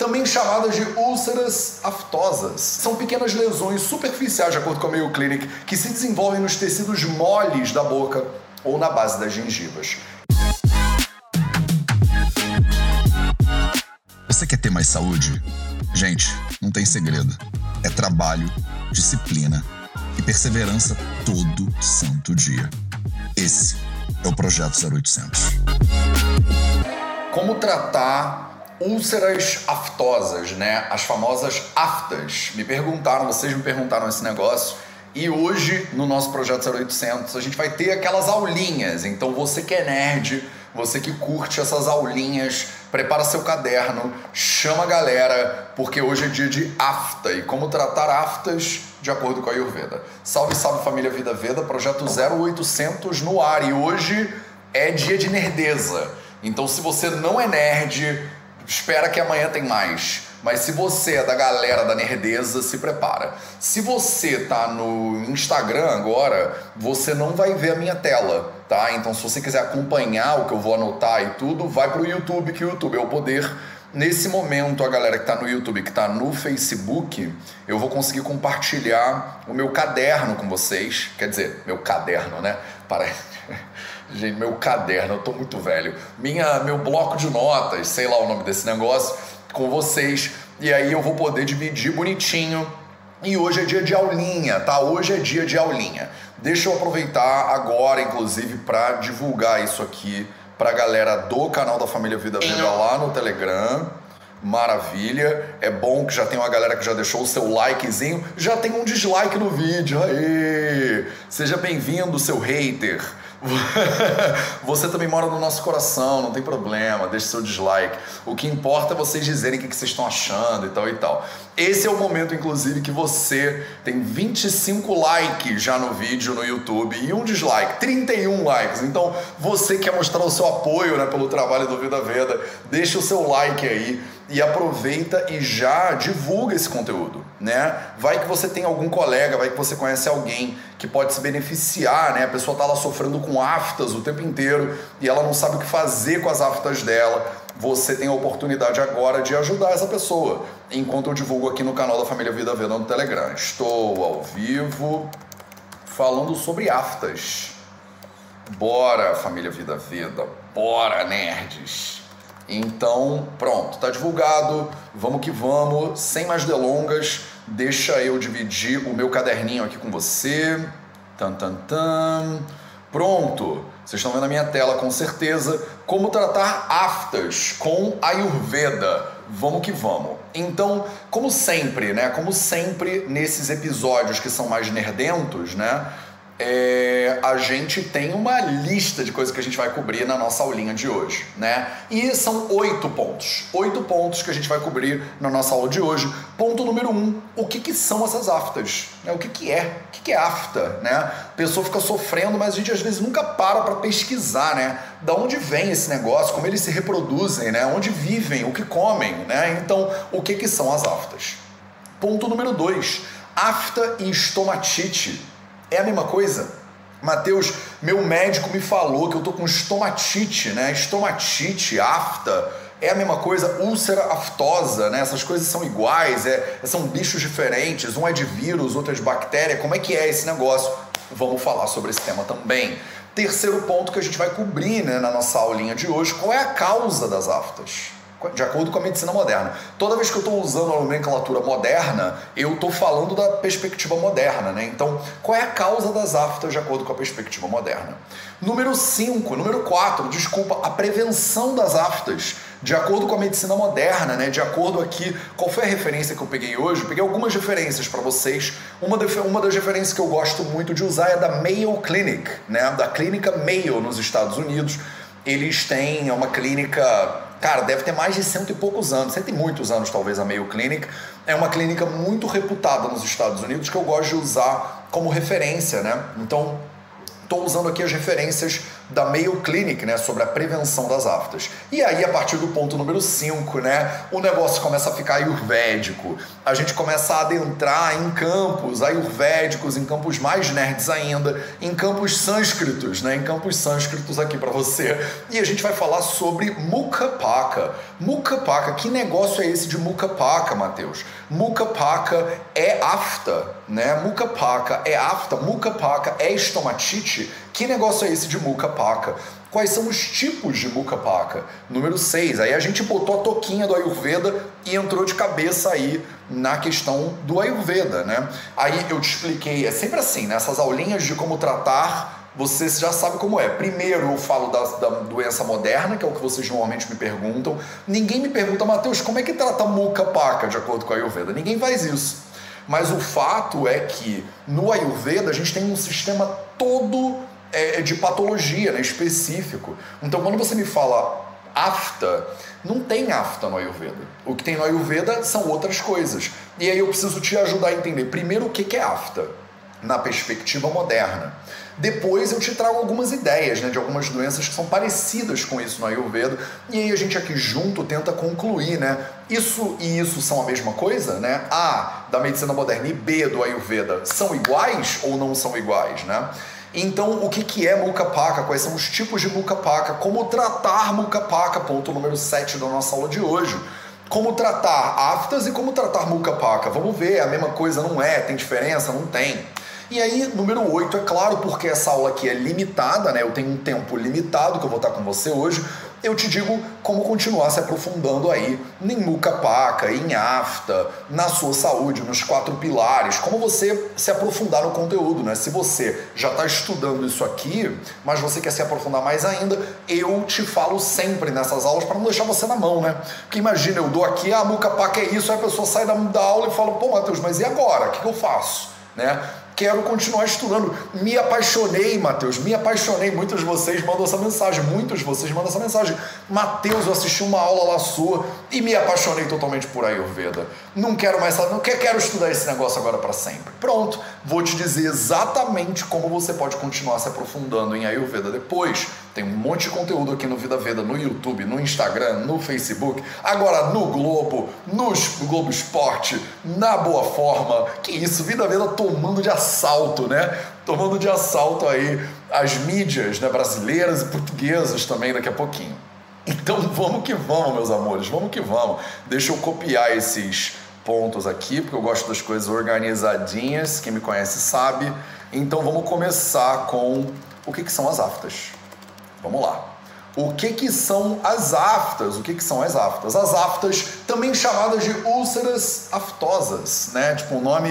também chamadas de úlceras aftosas. São pequenas lesões superficiais, de acordo com a Mayo Clinic, que se desenvolvem nos tecidos moles da boca ou na base das gengivas. Você quer ter mais saúde? Gente, não tem segredo. É trabalho, disciplina e perseverança todo santo dia. Esse é o Projeto 0800. Como tratar úlceras aftosas, né? As famosas aftas. Me perguntaram, vocês me perguntaram esse negócio. E hoje, no nosso Projeto 0800, a gente vai ter aquelas aulinhas. Então, você que é nerd, você que curte essas aulinhas, prepara seu caderno, chama a galera, porque hoje é dia de afta e como tratar aftas de acordo com a Ayurveda. Salve, salve família Vida Veda, projeto 0800 no ar e hoje é dia de nerdeza. Então, se você não é nerd, espera que amanhã tem mais. Mas se você é da galera da nerdeza, se prepara. Se você tá no Instagram agora, você não vai ver a minha tela, tá? Então se você quiser acompanhar o que eu vou anotar e tudo, vai pro YouTube, que o YouTube é o poder. Nesse momento, a galera que está no YouTube, que está no Facebook, eu vou conseguir compartilhar o meu caderno com vocês. Quer dizer, meu caderno, né? Parece. Gente, meu caderno, eu tô muito velho. Minha, meu bloco de notas, sei lá o nome desse negócio com vocês e aí eu vou poder dividir bonitinho. E hoje é dia de aulinha, tá? Hoje é dia de aulinha. Deixa eu aproveitar agora, inclusive, para divulgar isso aqui para a galera do canal da Família Vida Vida lá no Telegram. Maravilha. É bom que já tem uma galera que já deixou o seu likezinho. Já tem um dislike no vídeo. Aê! Seja bem-vindo, seu hater. Você também mora no nosso coração, não tem problema, deixe seu dislike. O que importa é vocês dizerem o que vocês estão achando e tal e tal. Esse é o momento, inclusive, que você tem 25 likes já no vídeo no YouTube e um dislike, 31 likes. Então, você quer mostrar o seu apoio né, pelo trabalho do Vida Veda, deixa o seu like aí e aproveita e já divulga esse conteúdo, né? Vai que você tem algum colega, vai que você conhece alguém que pode se beneficiar, né? A pessoa tá lá sofrendo com aftas o tempo inteiro e ela não sabe o que fazer com as aftas dela. Você tem a oportunidade agora de ajudar essa pessoa. Enquanto eu divulgo aqui no canal da Família Vida Veda no Telegram. Estou ao vivo falando sobre aftas. Bora, Família Vida Veda. Bora, nerds. Então, pronto, tá divulgado. Vamos que vamos. Sem mais delongas, deixa eu dividir o meu caderninho aqui com você. Tan, tan, tan. Pronto. Vocês estão vendo a minha tela com certeza. Como tratar aftas com Ayurveda. Vamos que vamos. Então, como sempre, né? Como sempre nesses episódios que são mais nerdentos, né? É, a gente tem uma lista de coisas que a gente vai cobrir na nossa aulinha de hoje, né? E são oito pontos. Oito pontos que a gente vai cobrir na nossa aula de hoje. Ponto número um, o que, que são essas aftas? Né? O que, que é? O que, que é afta, né? A pessoa fica sofrendo, mas a gente às vezes nunca para para pesquisar, né? Da onde vem esse negócio, como eles se reproduzem, né? Onde vivem, o que comem, né? Então, o que, que são as aftas? Ponto número dois, afta e estomatite é a mesma coisa? Mateus, meu médico me falou que eu tô com estomatite, né? Estomatite, afta, é a mesma coisa, úlcera aftosa, né? Essas coisas são iguais, é, são bichos diferentes, um é de vírus, outro é de bactéria. Como é que é esse negócio? Vamos falar sobre esse tema também. Terceiro ponto que a gente vai cobrir né, na nossa aulinha de hoje, qual é a causa das aftas? De acordo com a medicina moderna. Toda vez que eu estou usando a nomenclatura moderna, eu estou falando da perspectiva moderna, né? Então, qual é a causa das aftas de acordo com a perspectiva moderna? Número 5, número 4, desculpa, a prevenção das aftas, de acordo com a medicina moderna, né? De acordo aqui, qual foi a referência que eu peguei hoje? Eu peguei algumas referências para vocês. Uma, uma das referências que eu gosto muito de usar é da Mayo Clinic, né? Da clínica Mayo nos Estados Unidos. Eles têm é uma clínica cara, deve ter mais de cento e poucos anos, cento e muitos anos talvez a Mayo Clinic. É uma clínica muito reputada nos Estados Unidos que eu gosto de usar como referência, né? Então, estou usando aqui as referências da Mayo Clinic, né, sobre a prevenção das aftas. E aí, a partir do ponto número 5, né, o negócio começa a ficar ayurvédico. A gente começa a adentrar em campos ayurvédicos, em campos mais nerds ainda, em campos sânscritos, né, em campos sânscritos aqui para você. E a gente vai falar sobre Mukha Paka. Mukha Paka, que negócio é esse de Mukha Paka, Matheus? Mukha Paka é afta, né? Mukha Paka é afta, Mukha Paka é estomatite. Que negócio é esse de Mukha Paka? Quais são os tipos de Mukha Paka? Número 6. Aí a gente botou a toquinha do Ayurveda e entrou de cabeça aí na questão do Ayurveda, né? Aí eu te expliquei, é sempre assim, nessas né? aulinhas de como tratar você já sabe como é. Primeiro eu falo da, da, doença moderna, que é o que vocês normalmente me perguntam. Ninguém me pergunta, Mateus, como é que trata muca paca de acordo com a Ayurveda? Ninguém faz isso. Mas o fato é que no Ayurveda a gente tem um sistema todo é, de patologia né, específico. Então quando você me fala afta, não tem afta no Ayurveda. O que tem no Ayurveda são outras coisas. E aí eu preciso te ajudar a entender primeiro o que é afta na perspectiva moderna. Depois eu te trago algumas ideias né, de algumas doenças que são parecidas com isso no Ayurveda, e aí a gente aqui junto tenta concluir, né? Isso e isso são a mesma coisa, né? A da medicina moderna e B do Ayurveda são iguais ou não são iguais, né? Então, o que, que é Mukapaka? Quais são os tipos de Mukapaka? Como tratar Mukapaka? Ponto número 7 da nossa aula de hoje. Como tratar aftas e como tratar Mukapaka? Vamos ver, é a mesma coisa não é? Tem diferença? Não tem. E aí, número 8, é claro, porque essa aula aqui é limitada, né? Eu tenho um tempo limitado que eu vou estar com você hoje. Eu te digo como continuar se aprofundando aí em Muca Paca, em AFTA, na sua saúde, nos quatro pilares, como você se aprofundar no conteúdo, né? Se você já está estudando isso aqui, mas você quer se aprofundar mais ainda, eu te falo sempre nessas aulas para não deixar você na mão, né? Porque imagina, eu dou aqui, ah, Muca Paca é isso, aí a pessoa sai da, da aula e fala, pô, Matheus, mas e agora? O que, que eu faço? Né? Quero continuar estudando. Me apaixonei, Mateus, me apaixonei. Muitos de vocês mandam essa mensagem, muitos de vocês mandam essa mensagem. Mateus, eu assisti uma aula lá sua e me apaixonei totalmente por Ayurveda. Não quero mais saber, não quero, estudar esse negócio agora para sempre. Pronto, vou te dizer exatamente como você pode continuar se aprofundando em Ayurveda depois. Tem um monte de conteúdo aqui no Vida Veda, no YouTube, no Instagram, no Facebook, agora no Globo, no Globo Esporte, na Boa Forma. Que isso, Vida Veda tomando de assalto, né? Tomando de assalto aí as mídias né, brasileiras e portuguesas também daqui a pouquinho. Então vamos que vamos, meus amores, vamos que vamos. Deixa eu copiar esses pontos aqui, porque eu gosto das coisas organizadinhas, quem me conhece sabe. Então vamos começar com o que, que são as aftas. Vamos lá. O que, que são as aftas? O que, que são as aftas? As aftas, também chamadas de úlceras aftosas, né? Tipo um nome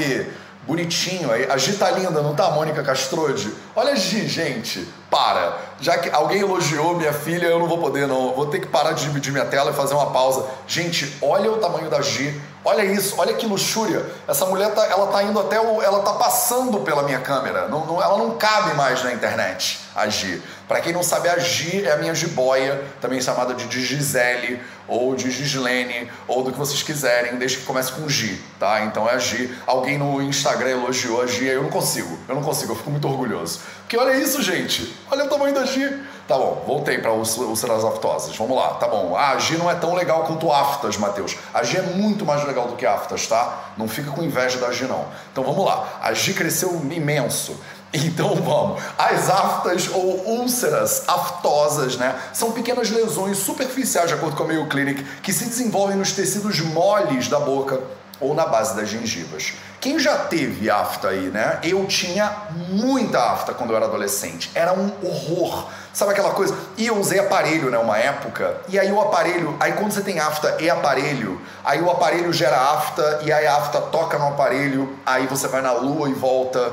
bonitinho aí. A Gi tá linda, não tá, Mônica Castrode? Olha a Gi, gente, para. Já que alguém elogiou minha filha, eu não vou poder não. Vou ter que parar de dividir minha tela e fazer uma pausa. Gente, olha o tamanho da Gi. Olha isso, olha que luxúria. Essa mulher tá, ela tá indo até o, ela tá passando pela minha câmera. Não, não, ela não cabe mais na internet, a Gi. Para quem não sabe, a Gi é a minha jiboia, também chamada de Gisele, ou de Gislene, ou do que vocês quiserem, desde que comece com Gi, tá? Então é a Gi. Alguém no Instagram elogiou a Gi, eu não consigo, eu não consigo, eu fico muito orgulhoso. Porque olha isso, gente, olha o tamanho da Gi. Tá bom, voltei para os ulceras aftosas. Vamos lá, tá bom. Ah, a Gi não é tão legal quanto aftas, Matheus. A Gi é muito mais legal do que aftas, tá? Não fica com inveja da Gi, não. Então vamos lá. A Gi cresceu imenso. Então vamos. As aftas ou úlceras aftosas, né, são pequenas lesões superficiais, de acordo com a Mayo Clinic, que se desenvolvem nos tecidos moles da boca ou na base das gengivas. Quem já teve afta aí, né? Eu tinha muita afta quando eu era adolescente. Era um horror. Sabe aquela coisa? E eu usei aparelho, né, uma época. E aí o aparelho, aí quando você tem afta e aparelho, aí o aparelho gera afta e aí a afta toca no aparelho, aí você vai na lua e volta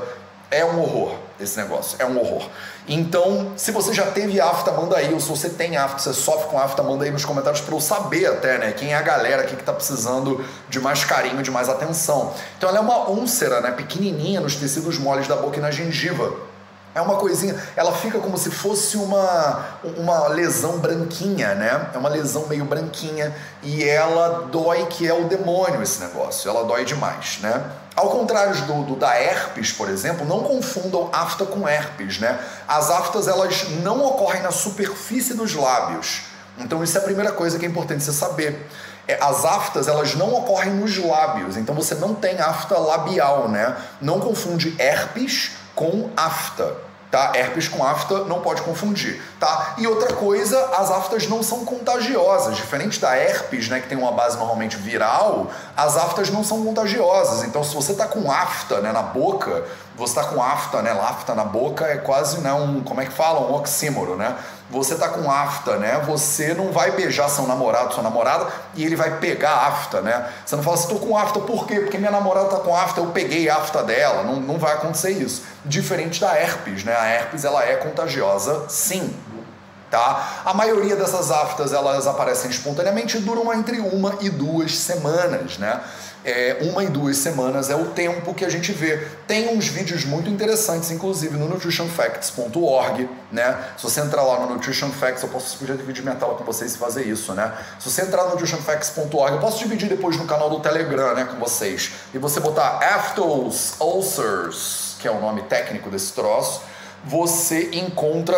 é um horror esse negócio, é um horror. Então, se você já teve afta, manda aí, ou se você tem afta, você sofre com afta, manda aí nos comentários para eu saber até, né, quem é a galera aqui que tá precisando de mais carinho, de mais atenção. Então, ela é uma úlcera, né, pequenininha nos tecidos moles da boca e na gengiva. É uma coisinha, ela fica como se fosse uma, uma lesão branquinha, né? É uma lesão meio branquinha e ela dói que é o demônio esse negócio, ela dói demais, né? Ao contrário do, do, da herpes, por exemplo, não confundam afta com herpes, né? As aftas elas não ocorrem na superfície dos lábios. Então isso é a primeira coisa que é importante você saber. É, as aftas elas não ocorrem nos lábios, então você não tem afta labial, né? Não confunde herpes com afta tá? Herpes com afta não pode confundir, tá? E outra coisa, as aftas não são contagiosas, diferente da herpes, né, que tem uma base normalmente viral, as aftas não são contagiosas. Então, se você tá com afta, né, na boca, você tá com afta, né, afta na boca é quase, né, um, como é que fala, um oxímoro, né? Você tá com afta, né? Você não vai beijar seu namorado, sua namorada e ele vai pegar afta, né? Você não fala assim, tô com afta, por quê? Porque minha namorada tá com afta, eu peguei afta dela. Não, não vai acontecer isso. Diferente da herpes, né? A herpes, ela é contagiosa, sim. Tá? A maioria dessas aftas, elas aparecem espontaneamente e duram entre uma e duas semanas, né? É, uma e duas semanas é o tempo que a gente vê. Tem uns vídeos muito interessantes, inclusive no nutritionfacts.org, né? Se você entrar lá no Nutrition Facts, eu posso dividir minha tela com vocês e fazer isso, né? Se você entrar no nutritionfacts.org, eu posso dividir depois no canal do Telegram, né, com vocês. E você botar Aftals Ulcers, que é o nome técnico desse troço, você encontra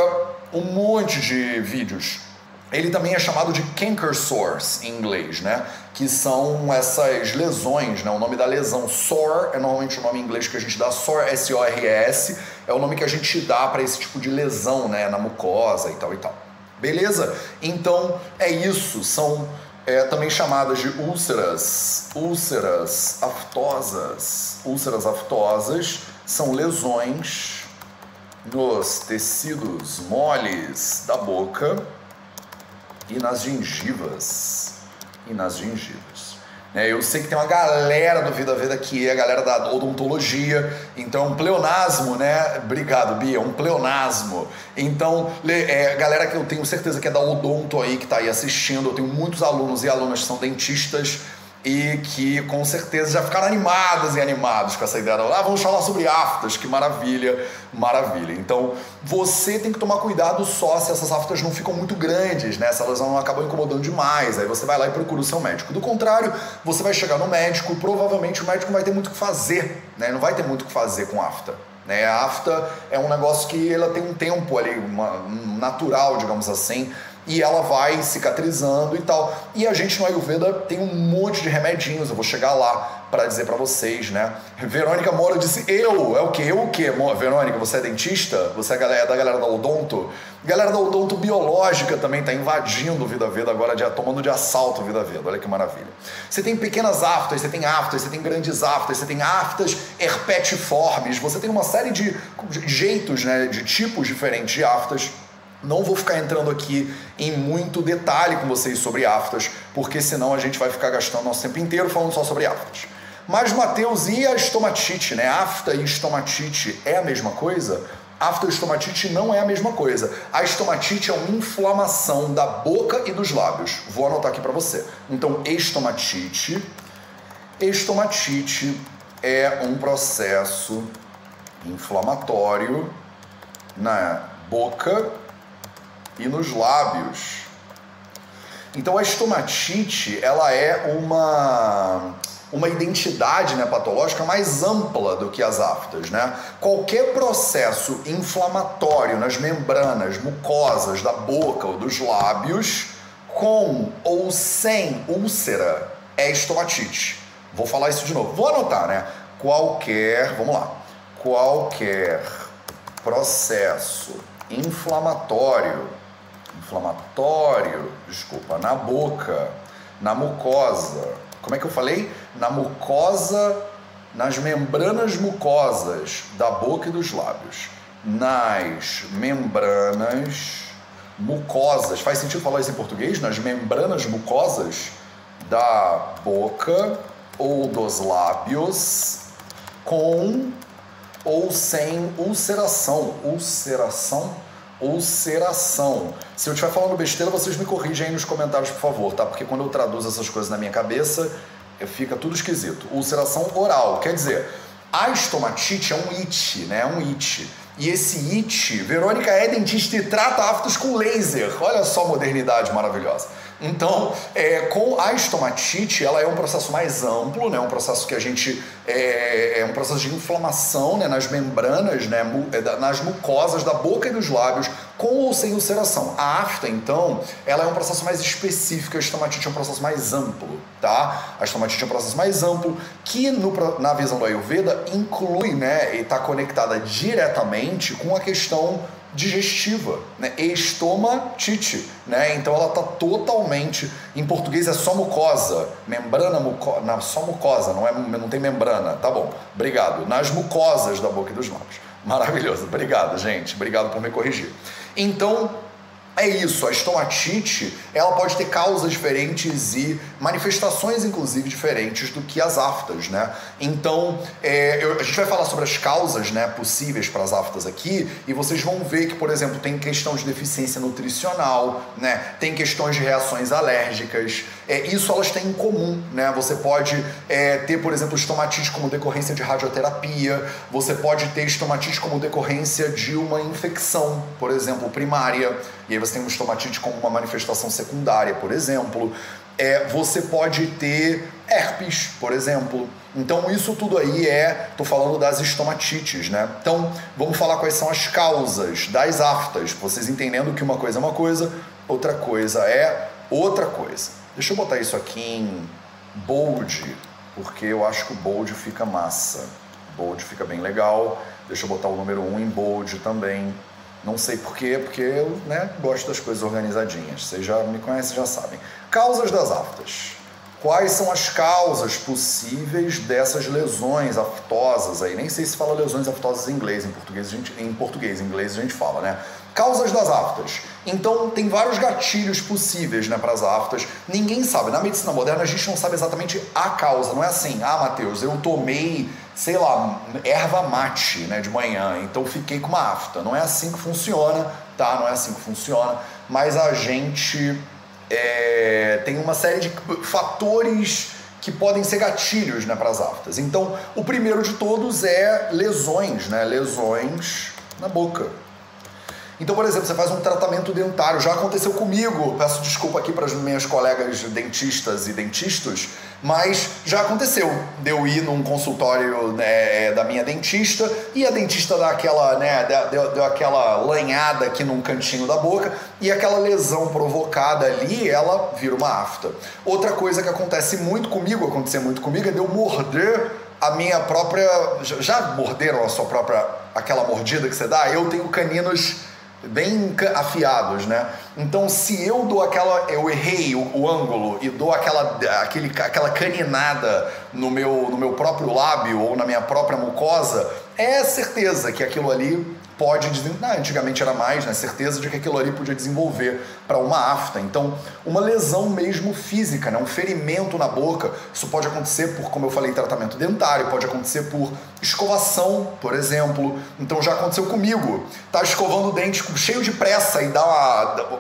um monte de vídeos ele também é chamado de canker sores em inglês, né? Que são essas lesões, né? O nome da lesão sore é normalmente o nome em inglês que a gente dá, sore, S-O-R-S, é o nome que a gente dá para esse tipo de lesão, né? Na mucosa e tal e tal. Beleza? Então é isso, são é, também chamadas de úlceras, úlceras aftosas. Úlceras aftosas são lesões nos tecidos moles da boca e nas gengivas. E nas gengivas. É, eu sei que tem uma galera do Vida Veda que é a galera da odontologia, então um pleonasmo, né? Obrigado, Bia, um pleonasmo. Então, é, galera que eu tenho certeza que é da odonto aí, que está aí assistindo, eu tenho muitos alunos e alunas que são dentistas e que com certeza já ficaram animadas e animados com essa ideia. Ah, vamos falar sobre aftas, que maravilha, maravilha. Então, você tem que tomar cuidado só se essas aftas não ficam muito grandes, né? Se elas não acabam incomodando demais. Aí você vai lá e procura o seu médico. Do contrário, você vai chegar no médico, provavelmente o médico vai ter muito o que fazer, né? Não vai ter muito o que fazer com afta. Né? A afta é um negócio que ela tem um tempo ali, uma, um natural, digamos assim, e ela vai cicatrizando e tal. E a gente no Ayurveda tem um monte de remedinhos, eu vou chegar lá para dizer para vocês, né? Verônica Moura disse: Eu? É o quê? Eu o quê? Verônica, você é dentista? Você é da galera da Odonto? Galera da Odonto Biológica também tá invadindo o Vida Veda agora, de, tomando de assalto o Vida Veda. Olha que maravilha. Você tem pequenas aftas, você tem aftas, você tem grandes aftas, você tem aftas herpetiformes, você tem uma série de jeitos, né? De tipos diferentes de aftas não vou ficar entrando aqui em muito detalhe com vocês sobre aftas, porque senão a gente vai ficar gastando nosso tempo inteiro falando só sobre aftas. Mas, Mateus, e a estomatite, né? Afta e estomatite é a mesma coisa? Afta e estomatite não é a mesma coisa. A estomatite é uma inflamação da boca e dos lábios. Vou anotar aqui para você. Então, estomatite. Estomatite é um processo inflamatório na boca e nos lábios. Então a estomatite ela é uma uma identidade né, patológica mais ampla do que as aftas. Né? Qualquer processo inflamatório nas membranas mucosas da boca ou dos lábios, com ou sem úlcera, é estomatite. Vou falar isso de novo. Vou anotar, né? Qualquer, vamos lá, qualquer processo inflamatório inflamatório, desculpa, na boca, na mucosa. Como é que eu falei? Na mucosa, nas membranas mucosas da boca e dos lábios. Nas membranas mucosas. Faz sentido falar isso em português? Nas membranas mucosas da boca ou dos lábios com ou sem ulceração. Ulceração ulceração. Se eu estiver falando besteira, vocês me corrigem aí nos comentários, por favor, tá? Porque quando eu traduzo essas coisas na minha cabeça, fica tudo esquisito. Ulceração oral, quer dizer, a estomatite é um it, né? É um it. E esse IT, Verônica é dentista e trata aftos com laser. Olha só a modernidade maravilhosa. Então, é, com a estomatite, ela é um processo mais amplo, né? Um processo que a gente é, é um processo de inflamação, né? Nas membranas, né? É, nas mucosas da boca e dos lábios, com ou sem ulceração. A afta, então, ela é um processo mais específico. A estomatite é um processo mais amplo, tá? A estomatite é um processo mais amplo que, no, na visão do Ayurveda, inclui, né? E está conectada diretamente com a questão digestiva, né? estomatite, né? Então ela está totalmente, em português é só mucosa, membrana mucosa, só mucosa, não, é, não tem membrana, tá bom, obrigado, nas mucosas da boca e dos lábios. Maravilhoso, obrigado gente, obrigado por me corrigir. Então, é isso, a estomatite ela pode ter causas diferentes e manifestações, inclusive, diferentes do que as aftas, né? Então, é, eu, a gente vai falar sobre as causas né, possíveis para as aftas aqui e vocês vão ver que, por exemplo, tem questão de deficiência nutricional, né? Tem questões de reações alérgicas, é, isso elas têm em comum, né? Você pode é, ter, por exemplo, estomatite como decorrência de radioterapia, você pode ter estomatite como decorrência de uma infecção, por exemplo, primária, e aí você tem uma estomatite como uma manifestação secundária, por exemplo. É, você pode ter herpes, por exemplo. Então, isso tudo aí é, tô falando das estomatites, né? Então, vamos falar quais são as causas das aftas, vocês entendendo que uma coisa é uma coisa, outra coisa é outra coisa. Deixa eu botar isso aqui em bold, porque eu acho que o bold fica massa. Bold fica bem legal. Deixa eu botar o número 1 em bold também. Não sei porquê, porque eu né, gosto das coisas organizadinhas. Vocês já me conhecem, já sabem. Causas das aftas. Quais são as causas possíveis dessas lesões aftosas aí? Nem sei se fala lesões aftosas em inglês, em português, gente, em português, em inglês a gente fala, né? Causas das aftas. Então, tem vários gatilhos possíveis né, para as aftas. Ninguém sabe. Na medicina moderna, a gente não sabe exatamente a causa. Não é assim, ah, Matheus, eu tomei, sei lá, erva mate né, de manhã, então fiquei com uma afta. Não é assim que funciona, tá? Não é assim que funciona. Mas a gente é, tem uma série de fatores que podem ser gatilhos né, para as aftas. Então, o primeiro de todos é lesões, né? Lesões na boca. Então, por exemplo, você faz um tratamento dentário, já aconteceu comigo, peço desculpa aqui para as minhas colegas dentistas e dentistas, mas já aconteceu de eu ir num consultório né, da minha dentista e a dentista dá aquela, né, deu, deu aquela lanhada aqui num cantinho da boca e aquela lesão provocada ali, ela vira uma afta. Outra coisa que acontece muito comigo, acontecer muito comigo, é de eu morder a minha própria. Já morderam a sua própria. aquela mordida que você dá? Eu tenho caninos bem afiados, né? Então, se eu dou aquela, eu errei o, o, ângulo e dou aquela, aquele, aquela caninada no meu, no meu próprio lábio ou na minha própria mucosa, é certeza que aquilo ali pode desenvolver. Antigamente era mais, né? Certeza de que aquilo ali podia desenvolver para uma afta. Então, uma lesão mesmo física, né? um ferimento na boca. Isso pode acontecer por, como eu falei, tratamento dentário, pode acontecer por escovação, por exemplo. Então já aconteceu comigo. Tá escovando o dente cheio de pressa e dá uma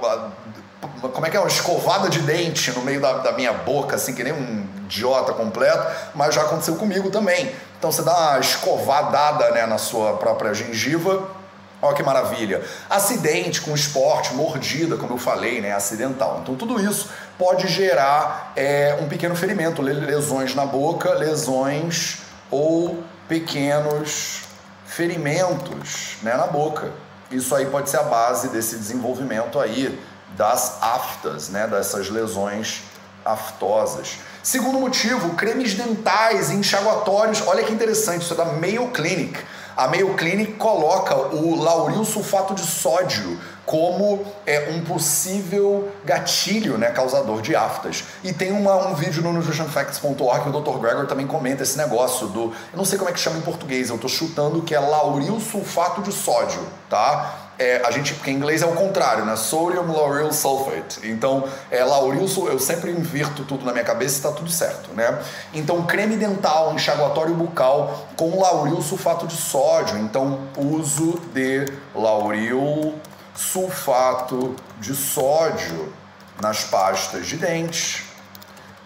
como é que é? Uma escovada de dente no meio da, da, minha boca, assim, que nem um idiota completo, mas já aconteceu comigo também. Então você dá uma escovadada né, na sua própria gengiva Olha que maravilha. Acidente com esporte, mordida, como eu falei, né? Acidental. Então tudo isso pode gerar é, um pequeno ferimento, lesões na boca, lesões ou pequenos ferimentos né, na boca. Isso aí pode ser a base desse desenvolvimento aí das aftas, né? Dessas lesões aftosas. Segundo motivo, cremes dentais enxaguatórios. Olha que interessante, isso é da Mayo Clinic. A Mayo Clinic coloca o lauril sulfato de sódio como é, um possível gatilho né, causador de aftas. E tem uma, um vídeo no nutritionfacts.org que o Dr. Gregor também comenta esse negócio do. Eu não sei como é que chama em português, eu estou chutando que é lauril sulfato de sódio, tá? É, a gente, porque em inglês é o contrário, né? Sodium lauryl sulfate. Então, é, eu sempre inverto tudo na minha cabeça e está tudo certo, né? Então, creme dental, enxaguatório bucal com lauril sulfato de sódio. Então, uso de lauril sulfato de sódio nas pastas de dentes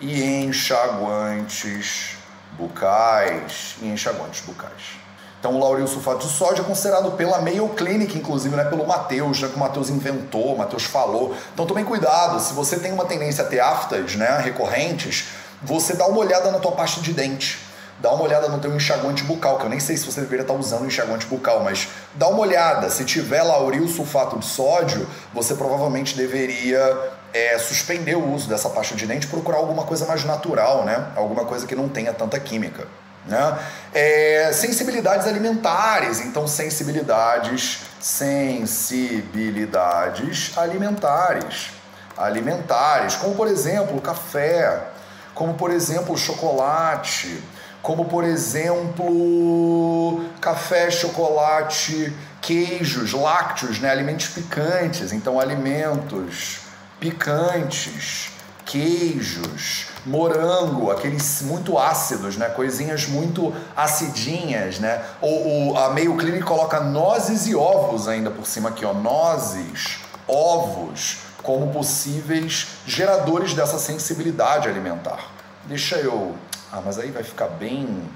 e enxaguantes bucais e enxaguantes bucais. Então, o lauril sulfato de sódio é considerado pela Mayo Clinic, inclusive, né, pelo Matheus, já que o Matheus inventou, o Matheus falou. Então, tomem cuidado, se você tem uma tendência a ter aftas né, recorrentes, você dá uma olhada na tua pasta de dente. Dá uma olhada no teu enxaguante bucal, que eu nem sei se você deveria estar usando enxaguante bucal, mas dá uma olhada. Se tiver lauril sulfato de sódio, você provavelmente deveria é, suspender o uso dessa pasta de dente, procurar alguma coisa mais natural, né? Alguma coisa que não tenha tanta química. Né? É, sensibilidades alimentares, então sensibilidades, sensibilidades alimentares, alimentares, como por exemplo café, como por exemplo chocolate, como por exemplo café, chocolate, queijos, lácteos, né? alimentos picantes, então alimentos picantes, queijos, morango, aqueles muito ácidos, né? Coisinhas muito acidinhas, né? Ou, a Meio Clinic coloca nozes e ovos ainda por cima aqui, ó, nozes, ovos, como possíveis geradores dessa sensibilidade alimentar. Deixa eu, ah, mas aí vai ficar bem,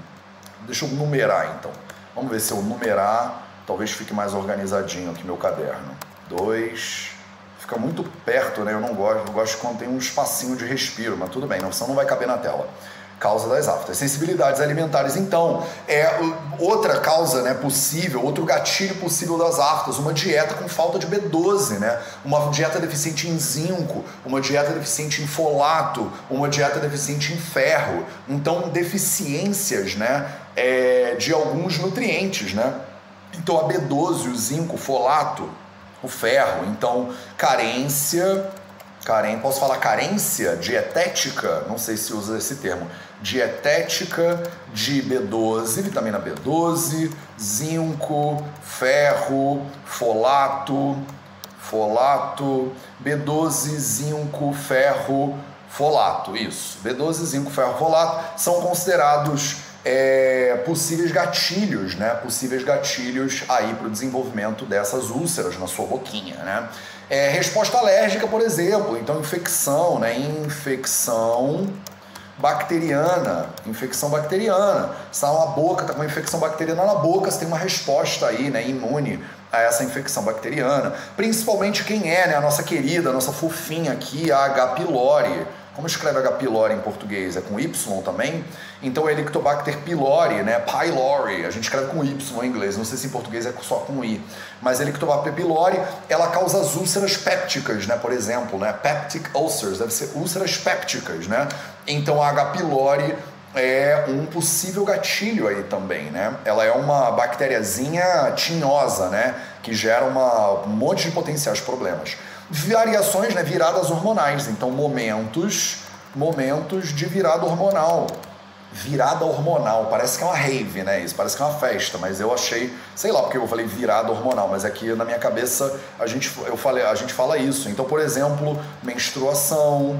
deixa eu numerar então. Vamos ver se eu numerar, talvez fique mais organizadinho aqui meu caderno. Dois, fica muito perto, né? Eu não gosto, eu gosto quando tem um espacinho de respiro, mas tudo bem, não, senão não vai caber na tela. Causa das aftas. Sensibilidades alimentares, então, é outra causa né, possível, outro gatilho possível das aftas, uma dieta com falta de B12, né? Uma dieta deficiente em zinco, uma dieta deficiente em folato, uma dieta deficiente em ferro. Então, deficiências né, é, de alguns nutrientes, né? Então, a B12, o zinco, o folato, o ferro. Então, carência, carência, posso falar carência dietética, não sei se usa esse termo, dietética de B12, vitamina B12, zinco, ferro, folato, folato, B12, zinco, ferro, folato, isso. B12, zinco, ferro, folato são considerados é, possíveis gatilhos, né? Possíveis gatilhos aí para o desenvolvimento dessas úlceras na sua boquinha, né? É, resposta alérgica, por exemplo, então infecção, né? Infecção bacteriana, infecção bacteriana. Está uma boca, está com uma infecção bacteriana na boca, você tem uma resposta aí, né, imune a essa infecção bacteriana. Principalmente quem é, né, a nossa querida, a nossa fofinha aqui, a H. pylori. Como escreve H. pylori em português? É com Y também? Então é Helicobacter pylori, né? Pylori, a gente escreve com Y em inglês, não sei se em português é só com I. Mas Helicobacter pylori, ela causa as úlceras pépticas, né? Por exemplo, né? Peptic ulcers, deve ser úlceras pépticas, né? Então a H. pylori é um possível gatilho aí também, né? Ela é uma bactériazinha tinhosa, né? Que gera uma, um monte de potenciais problemas variações, né, viradas hormonais. Então, momentos, momentos de virada hormonal. Virada hormonal, parece que é uma rave, né? Isso parece que é uma festa, mas eu achei, sei lá porque eu falei virada hormonal, mas aqui na minha cabeça a gente, eu falei, a gente fala isso. Então, por exemplo, menstruação,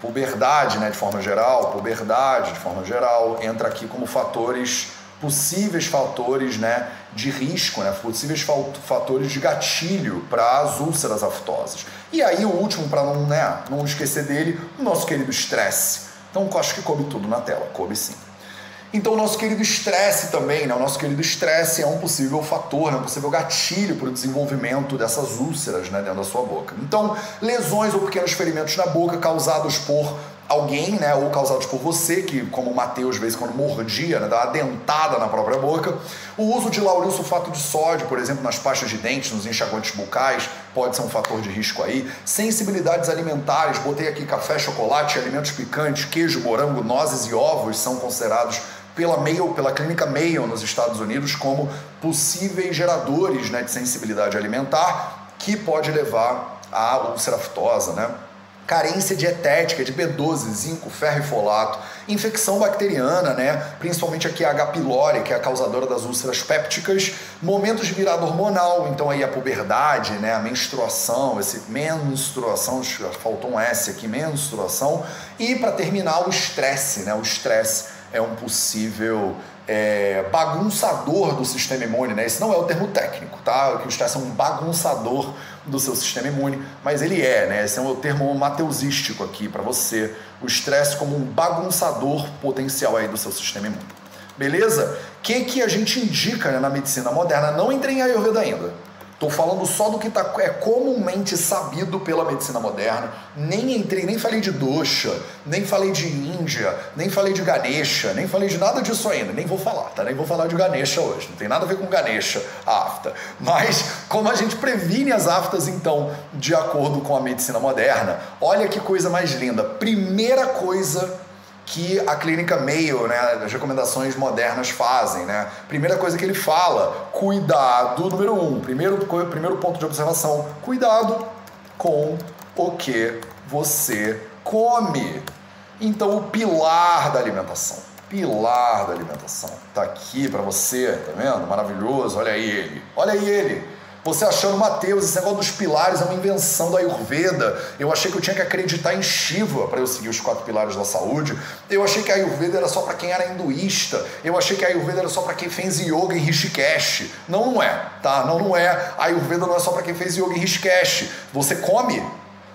puberdade, né, de forma geral, puberdade de forma geral, entra aqui como fatores possíveis fatores né, de risco, né, possíveis fatores de gatilho para as úlceras aftosas. E aí o último, para não, né, não esquecer dele, o nosso querido estresse. Então acho que coube tudo na tela, coube sim. Então o nosso querido estresse também, né? O nosso querido estresse é um possível fator, né? um possível gatilho para o desenvolvimento dessas úlceras né? dentro da sua boca. Então, lesões ou pequenos ferimentos na boca causados por alguém, né, ou causados por você, que como o Mateus, às vezes, quando mordia, né, dá uma dentada na própria boca. O uso de lauril sulfato de sódio, por exemplo, nas pastas de dentes, nos enxaguantes bucais, pode ser um fator de risco aí. Sensibilidades alimentares, botei aqui café, chocolate, alimentos picantes, queijo, morango, nozes e ovos são considerados pela Mayo, pela clínica Mayo nos Estados Unidos como possíveis geradores né, de sensibilidade alimentar que pode levar à úlcera aftosa, né? Carência dietética de B12, zinco, ferro e folato, infecção bacteriana, né? principalmente aqui a H. pylori, que é a causadora das úlceras pépticas, momentos de virada hormonal, então aí a puberdade, né? a menstruação, esse menstruação, faltou um S aqui, menstruação, e para terminar o estresse, né? o estresse é um possível é, bagunçador do sistema imune, né? Esse não é o termo técnico, tá? O estresse é um bagunçador do seu sistema imune, mas ele é, né? Esse é o termo mateusístico aqui para você. O estresse como um bagunçador potencial aí do seu sistema imune. beleza? O que, que a gente indica né, na medicina moderna? Não entrei em Ayurveda ainda. Estou falando só do que tá, é comumente sabido pela medicina moderna. Nem entrei, nem falei de dosha, nem falei de Índia, nem falei de Ganesha, nem falei de nada disso ainda. Nem vou falar, tá? Nem vou falar de Ganesha hoje. Não tem nada a ver com Ganesha, a afta. Mas como a gente previne as aftas, então, de acordo com a medicina moderna, olha que coisa mais linda. Primeira coisa que a clínica Mayo, né, as recomendações modernas fazem, né? Primeira coisa que ele fala, cuidado, número um, primeiro, primeiro ponto de observação, cuidado com o que você come. Então, o pilar da alimentação, pilar da alimentação, tá aqui para você, tá vendo? Maravilhoso, olha aí ele, olha aí ele. Você achando, Mateus, esse negócio dos pilares é uma invenção da Ayurveda. Eu achei que eu tinha que acreditar em Shiva para eu seguir os quatro pilares da saúde. Eu achei que a Ayurveda era só para quem era hinduísta. Eu achei que a Ayurveda era só para quem fez yoga em Rishikesh. Não, não é, tá? Não, não é. A Ayurveda não é só para quem fez yoga em Rishikesh. Você come,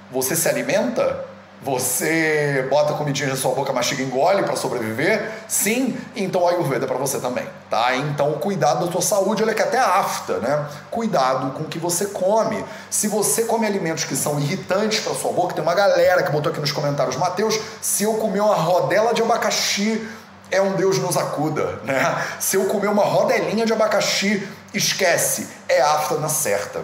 você se alimenta, você bota comidinha na sua boca, mastiga e engole para sobreviver? Sim, então a Ayurveda é para você também, tá? Então cuidado da sua saúde, olha que até afta, né? Cuidado com o que você come. Se você come alimentos que são irritantes para sua boca, tem uma galera que botou aqui nos comentários, Mateus, se eu comer uma rodela de abacaxi, é um Deus nos acuda, né? Se eu comer uma rodelinha de abacaxi, esquece, é afta na certa.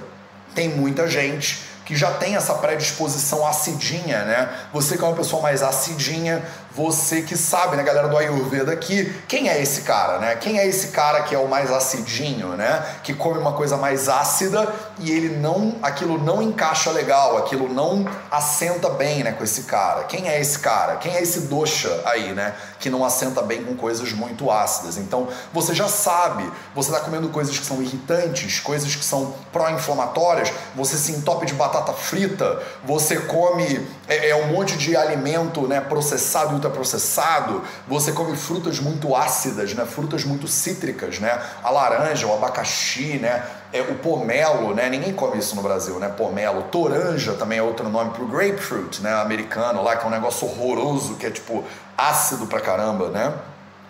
Tem muita gente que já tem essa predisposição acidinha, né? Você que é uma pessoa mais acidinha, você que sabe, né, galera do Ayurveda aqui, quem é esse cara, né? Quem é esse cara que é o mais acidinho, né? Que come uma coisa mais ácida e ele não, aquilo não encaixa legal, aquilo não assenta bem, né, com esse cara. Quem é esse cara? Quem é esse dosha aí, né, que não assenta bem com coisas muito ácidas? Então, você já sabe, você tá comendo coisas que são irritantes, coisas que são pró-inflamatórias, você se entope de batata frita, você come é, é um monte de alimento, né, processado ultraprocessado, você come frutas muito ácidas, né? Frutas muito cítricas, né? A laranja, o abacaxi, né? É, o pomelo, né? Ninguém come isso no Brasil, né? Pomelo. Toranja também é outro nome pro grapefruit, né? Americano lá, que é um negócio horroroso, que é tipo ácido pra caramba, né?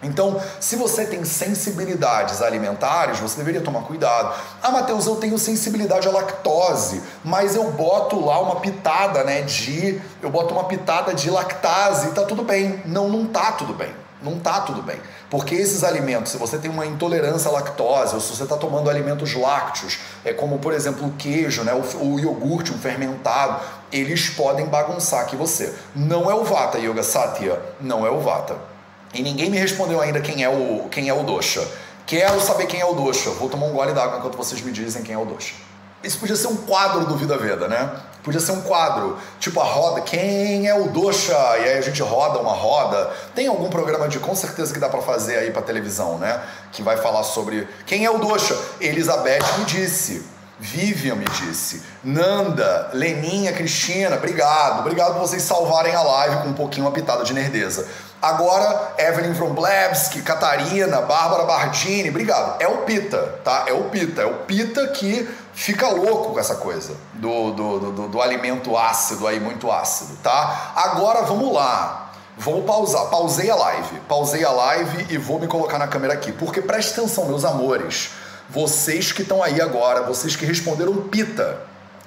Então, se você tem sensibilidades alimentares, você deveria tomar cuidado. Ah, Matheus, eu tenho sensibilidade à lactose, mas eu boto lá uma pitada, né, de... Eu boto uma pitada de lactase tá tudo bem. Não, não tá tudo bem. Não tá tudo bem. Porque esses alimentos, se você tem uma intolerância à lactose, ou se você está tomando alimentos lácteos, é como, por exemplo, o queijo, né, o, o iogurte, um fermentado, eles podem bagunçar aqui você. Não é o Vata Yoga Satya, não é o Vata. E ninguém me respondeu ainda quem é o, quem é o Dosha. Quero saber quem é o Dosha. Vou tomar um gole d'água enquanto vocês me dizem quem é o Dosha. Isso podia ser um quadro do Vida Veda, né? Podia ser um quadro, tipo a roda, quem é o Dosha? E aí a gente roda uma roda. Tem algum programa de com certeza que dá para fazer aí para televisão, né? Que vai falar sobre quem é o Dosha? Elizabeth me disse. Vivian me disse. Nanda, Leninha, Cristina, obrigado. Obrigado por vocês salvarem a live com um pouquinho uma pitada de nerdeza. Agora, Evelyn Vromblevski, Catarina, Bárbara Bardini, obrigado. É o Pita, tá? É o Pita. É o Pita que fica louco com essa coisa do, do, do, do alimento ácido aí, muito ácido, tá? Agora vamos lá. Vou pausar. Pausei a live. Pausei a live e vou me colocar na câmera aqui. Porque preste atenção, meus amores. Vocês que estão aí agora, vocês que responderam Pita.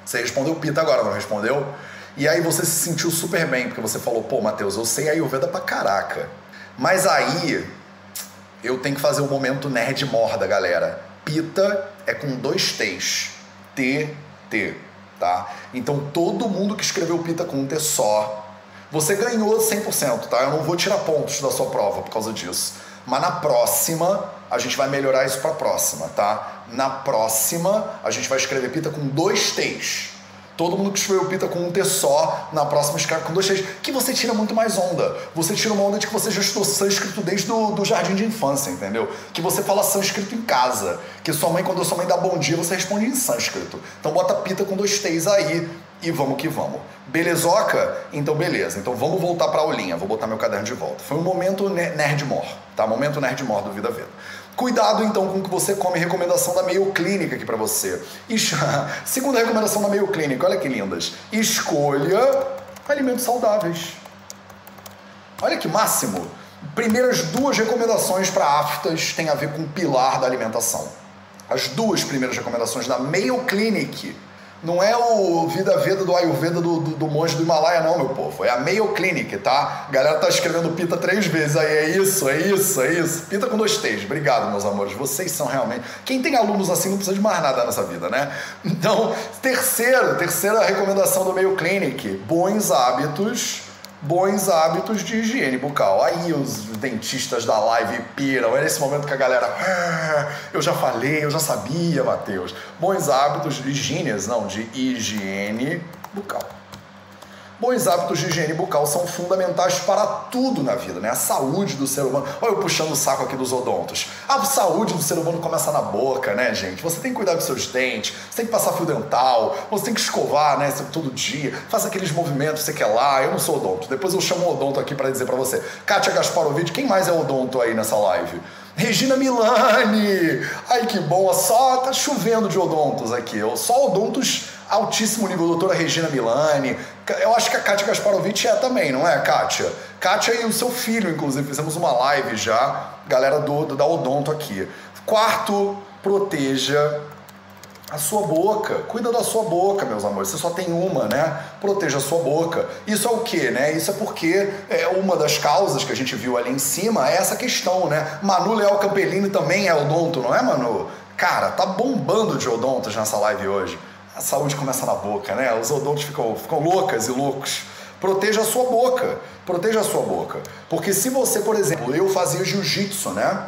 Você respondeu Pita agora, não respondeu? E aí você se sentiu super bem, porque você falou, pô, Matheus, eu sei Ayurveda pra caraca. Mas aí eu tenho que fazer o um momento nerd morda, galera. Pita é com dois T's. T, T, tá? Então todo mundo que escreveu Pita com um T só, você ganhou 100%, tá? Eu não vou tirar pontos da sua prova por causa disso. Mas na próxima, a gente vai melhorar isso para a próxima, tá? Na próxima, a gente vai escrever Pita com dois T's. Todo mundo que escreveu Pita com um T só, na próxima escreve com dois T's, que você tira muito mais onda. Você tira uma onda de que você já estudou sânscrito desde do, do jardim de infância, entendeu? Que você fala sânscrito em casa. Que sua mãe, quando sua mãe dá bom dia, você responde em sânscrito. Então bota Pita com dois T's aí e vamos que vamos. Belezoca? Então beleza. Então vamos voltar para a aulinha. Vou botar meu caderno de volta. Foi um momento nerd mor, tá? Momento nerd mor do Vida Veda. Cuidado então com o que você come, recomendação da Mayo Clinic aqui para você. Segunda recomendação da Mayo Clinic, olha que lindas. Escolha alimentos saudáveis. Olha que máximo. Primeiras duas recomendações para aftas têm a ver com o pilar da alimentação. As duas primeiras recomendações da Mayo Clinic não é o Vida Veda do Ayurveda do, do, do, monge do Himalaia, não, meu povo. É a Mayo Clinic, tá? A galera tá escrevendo pita três vezes aí. É isso, é isso, é isso. Pita com dois T's. Obrigado, meus amores. Vocês são realmente. Quem tem alunos assim não precisa de mais nada nessa vida, né? Então, terceiro, terceira recomendação do Mayo Clinic: bons hábitos bons hábitos de higiene bucal. Aí os dentistas da live piram. É nesse momento que a galera. Ah, eu já falei, eu já sabia, Matheus. Bons hábitos de higiene, não, de higiene bucal. Bons hábitos de higiene bucal são fundamentais para tudo na vida, né? A saúde do ser humano. Olha eu puxando o saco aqui dos odontos. A saúde do ser humano começa na boca, né, gente? Você tem que cuidar dos seus dentes, você tem que passar fio dental, você tem que escovar, né, todo dia, faz aqueles movimentos, você quer lá. Eu não sou odonto. Depois eu chamo o odonto aqui para dizer para você. Kátia Gasparovic, quem mais é odonto aí nessa live? Regina Milani! Ai que bom, só tá chovendo de odontos aqui. Só odontos altíssimo nível, doutora Regina Milani. Eu acho que a Kátia Gasparovic é também, não é, Kátia? Kátia e o seu filho, inclusive, fizemos uma live já, galera do, do da Odonto aqui. Quarto, proteja a sua boca. Cuida da sua boca, meus amores. Você só tem uma, né? Proteja a sua boca. Isso é o quê, né? Isso é porque é uma das causas que a gente viu ali em cima é essa questão, né? Manu Leal Campellini também é odonto, não é, Manu? Cara, tá bombando de odontos nessa live hoje a saúde começa na boca, né? Os odontos ficam, ficam loucas e loucos. Proteja a sua boca, proteja a sua boca. Porque se você, por exemplo, eu fazia jiu-jitsu, né?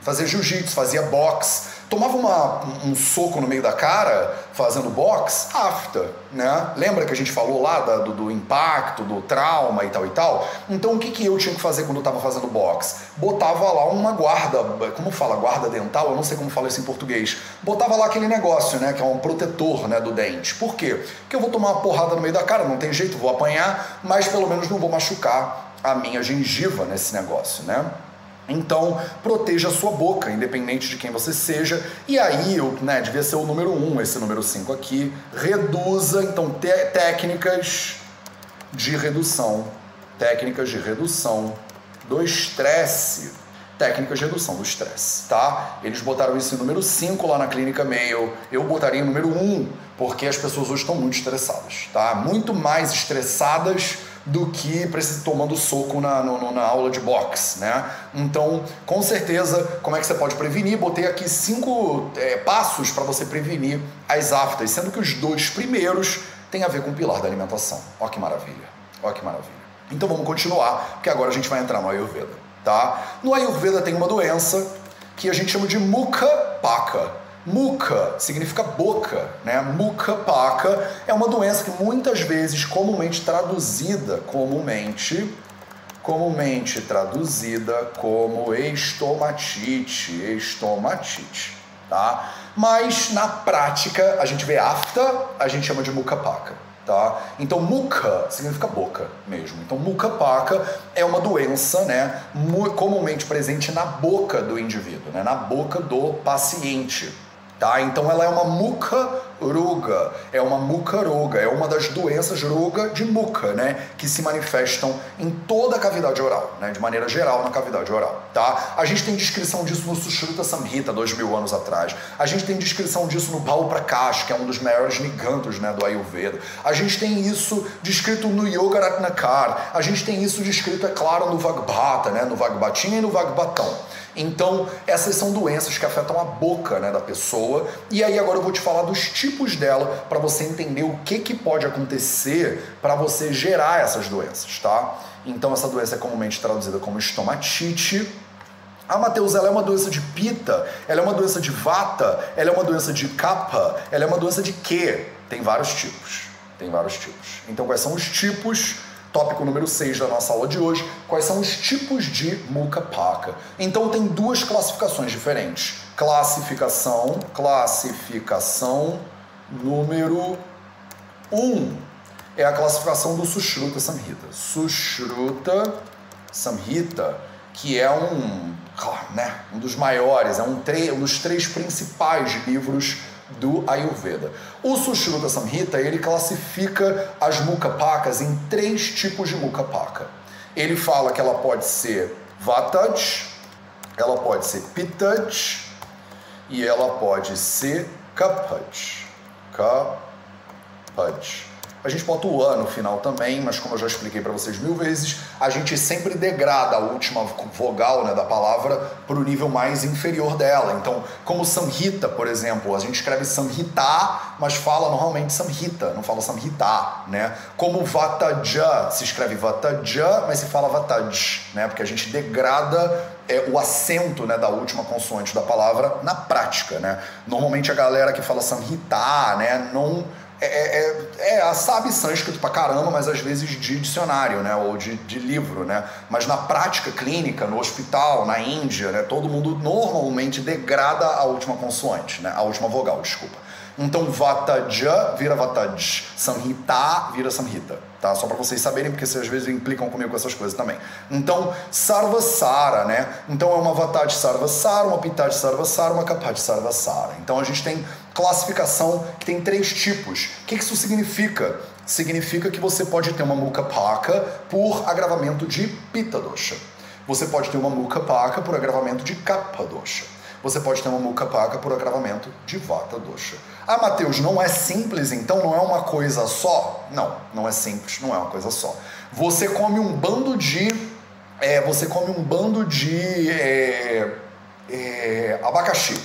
Fazia jiu-jitsu, fazia boxe, tomava uma, um soco no meio da cara fazendo box, afta, né? Lembra que a gente falou lá da, do, do, impacto, do trauma e tal e tal? Então o que, que eu tinha que fazer quando eu tava fazendo box? Botava lá uma guarda, como fala, guarda dental? Eu não sei como fala isso em português. Botava lá aquele negócio, né? Que é um protetor né, do dente. Por quê? Porque eu vou tomar uma porrada no meio da cara, não tem jeito, vou apanhar, mas pelo menos não vou machucar a minha gengiva nesse negócio, né? Então, proteja a sua boca, independente de quem você seja. E aí, né, devia ser o número 1, um, esse número 5 aqui. Reduza, então, técnicas de redução. Técnicas de redução do estresse. Técnicas de redução do estresse, tá? Eles botaram isso em número 5 lá na Clínica Mail. Eu botaria em número 1, um, porque as pessoas hoje estão muito estressadas, tá? Muito mais estressadas do que tomando soco na, no, na aula de boxe, né? Então, com certeza, como é que você pode prevenir? Botei aqui cinco é, passos para você prevenir as aftas, sendo que os dois primeiros têm a ver com o pilar da alimentação. Ó que maravilha, ó que maravilha. Então vamos continuar, porque agora a gente vai entrar no Ayurveda, tá? No Ayurveda tem uma doença que a gente chama de Mukha Paka Muca significa boca, né? Muca paca é uma doença que muitas vezes comumente traduzida, comumente, comumente traduzida como estomatite, estomatite, tá? Mas na prática a gente vê afta, a gente chama de muca paca. Tá? Então, muca significa boca mesmo. Então, muca paca é uma doença né, comumente presente na boca do indivíduo, né, na boca do paciente. Tá? Então ela é uma mucaruga, é uma mucaruga, é uma das doenças ruga de muca, né? Que se manifestam em toda a cavidade oral, né? De maneira geral na cavidade oral, tá? A gente tem descrição disso no Sushruta Samhita, dois mil anos atrás. A gente tem descrição disso no Baal Prakash, que é um dos maiores nigantos, né? Do Ayurveda. A gente tem isso descrito no Yoga Ratnakar. A gente tem isso descrito, é claro, no Vagbhata, né? No Vagbatinha e no Vagbatão. Então, essas são doenças que afetam a boca né, da pessoa. E aí agora eu vou te falar dos tipos dela para você entender o que, que pode acontecer para você gerar essas doenças, tá? Então essa doença é comumente traduzida como estomatite. A Mateus, ela é uma doença de pita, ela é uma doença de vata, ela é uma doença de capa, ela é uma doença de quê? Tem vários tipos. Tem vários tipos. Então, quais são os tipos tópico número 6 da nossa aula de hoje, quais são os tipos de muca paca. Então tem duas classificações diferentes. Classificação, classificação número 1 um, é a classificação do Sushruta Samhita. Sushruta Samhita, que é um, né, um dos maiores, é um, um dos três principais livros do Ayurveda. O Sushruta Samhita, ele classifica as mukapakas em três tipos de mukapaka. Ele fala que ela pode ser Vatad, ela pode ser Pitad e ela pode ser Kapad. Kapad. A gente bota o A no final também, mas como eu já expliquei para vocês mil vezes, a gente sempre degrada a última vogal né, da palavra para o nível mais inferior dela. Então, como Samhita, por exemplo, a gente escreve Samhita, mas fala normalmente Samhita, não fala Samhita, né? Como Vataja, se escreve Vataja, mas se fala Vataj, né? Porque a gente degrada é, o acento né, da última consoante da palavra na prática, né? Normalmente a galera que fala Samhita, né, não é, é, é, é sabe sânscrito pra caramba, mas às vezes de dicionário, né? Ou de, de livro, né? Mas na prática clínica, no hospital, na Índia, né? Todo mundo normalmente degrada a última consoante, né? A última vogal, desculpa. Então Vataja vira Vataj, Samhita vira Samhita, tá? Só para vocês saberem, porque vocês às vezes implicam comigo com essas coisas também. Então, Sarvasara, né? Então é uma Vataj Sarvasara, uma Pitaj Sarvasara, uma Kapaj Sarvasara. Então a gente tem classificação que tem três tipos. O que isso significa? Significa que você pode ter uma Mukha Paka por agravamento de Pitta Dosha. Você pode ter uma Mukha Paka por agravamento de Kapha Dosha. Você pode ter uma Mukha Paka por agravamento de Vata Dosha. Ah, Mateus, não é simples, então não é uma coisa só? Não, não é simples, não é uma coisa só. Você come um bando de. É, você come um bando de é, é, abacaxi.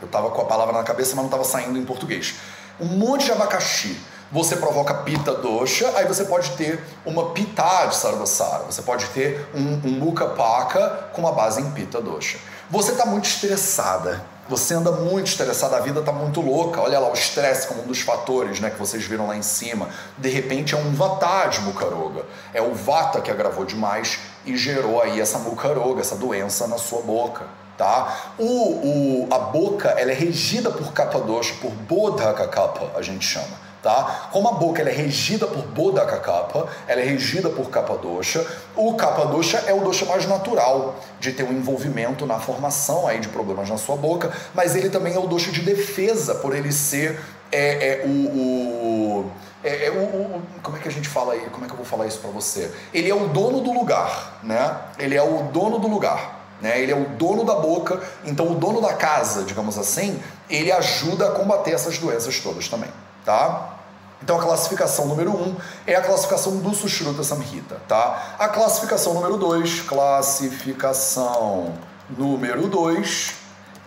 Eu tava com a palavra na cabeça, mas não estava saindo em português. Um monte de abacaxi. Você provoca pita dosha, aí você pode ter uma pita de sarvasara. Você pode ter um, um paka com uma base em pita dosha. Você está muito estressada você anda muito estressado, a vida está muito louca. Olha lá, o estresse como um dos fatores né, que vocês viram lá em cima. De repente é um de mucaroga. É o vata que agravou demais e gerou aí essa mucaroga, essa doença na sua boca. Tá? O, o, a boca ela é regida por capa doxa, por bodhaka capa, a gente chama tá? Como a boca ela é regida por Bodhaka Kappa, ela é regida por Kappa Dosha, o Kappa Dosha é o dosha mais natural de ter um envolvimento na formação aí de problemas na sua boca, mas ele também é o dosha de defesa, por ele ser é, é o, o é, é o, o, como é que a gente fala aí? Como é que eu vou falar isso para você? Ele é o dono do lugar, né? Ele é o dono do lugar. Né? Ele é o dono da boca, então o dono da casa, digamos assim, ele ajuda a combater essas doenças todas também tá? Então a classificação número 1 um é a classificação do Sushruta Samhita, tá? A classificação número 2, classificação número 2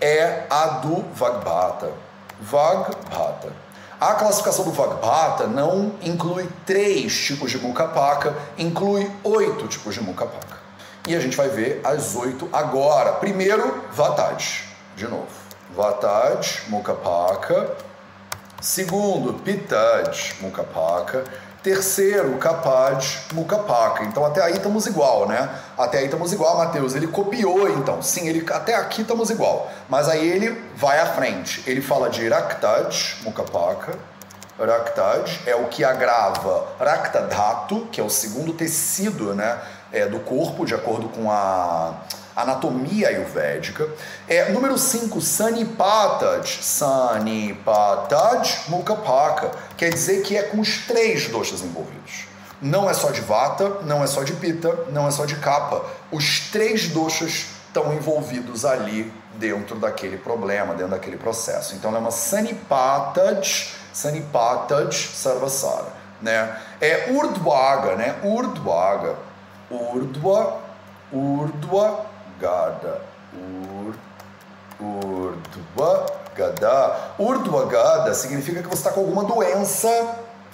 é a do Vagbhata. Vagbhata. A classificação do Vagbhata não inclui três tipos de Mukapaka, inclui oito tipos de Mukapaka. E a gente vai ver as oito agora. Primeiro, Vatad. De novo. Vatad, Mukapaka, Segundo, Pitad Mukapaka. Terceiro, Kapad Mukapaka. Então até aí estamos igual, né? Até aí estamos igual, Mateus. Ele copiou então. Sim, ele até aqui estamos igual. Mas aí ele vai à frente. Ele fala de Raktad Mukapaka. Raktad é o que agrava Raktadhatu, que é o segundo tecido, né, é, do corpo, de acordo com a anatomia ayurvédica. É, número 5, Sanipatad. Sanipatad Mukapaka. Quer dizer que é com os três doshas envolvidos. Não é só de vata, não é só de pita, não é só de capa. Os três doshas estão envolvidos ali dentro daquele problema, dentro daquele processo. Então é uma Sanipatad, Sanipatad Sarvasara. Né? É Urdhvaga, né? Urdhvaga. Urdhva, Urdhva Gada. Ur, Gada. Gada significa que você está com alguma doença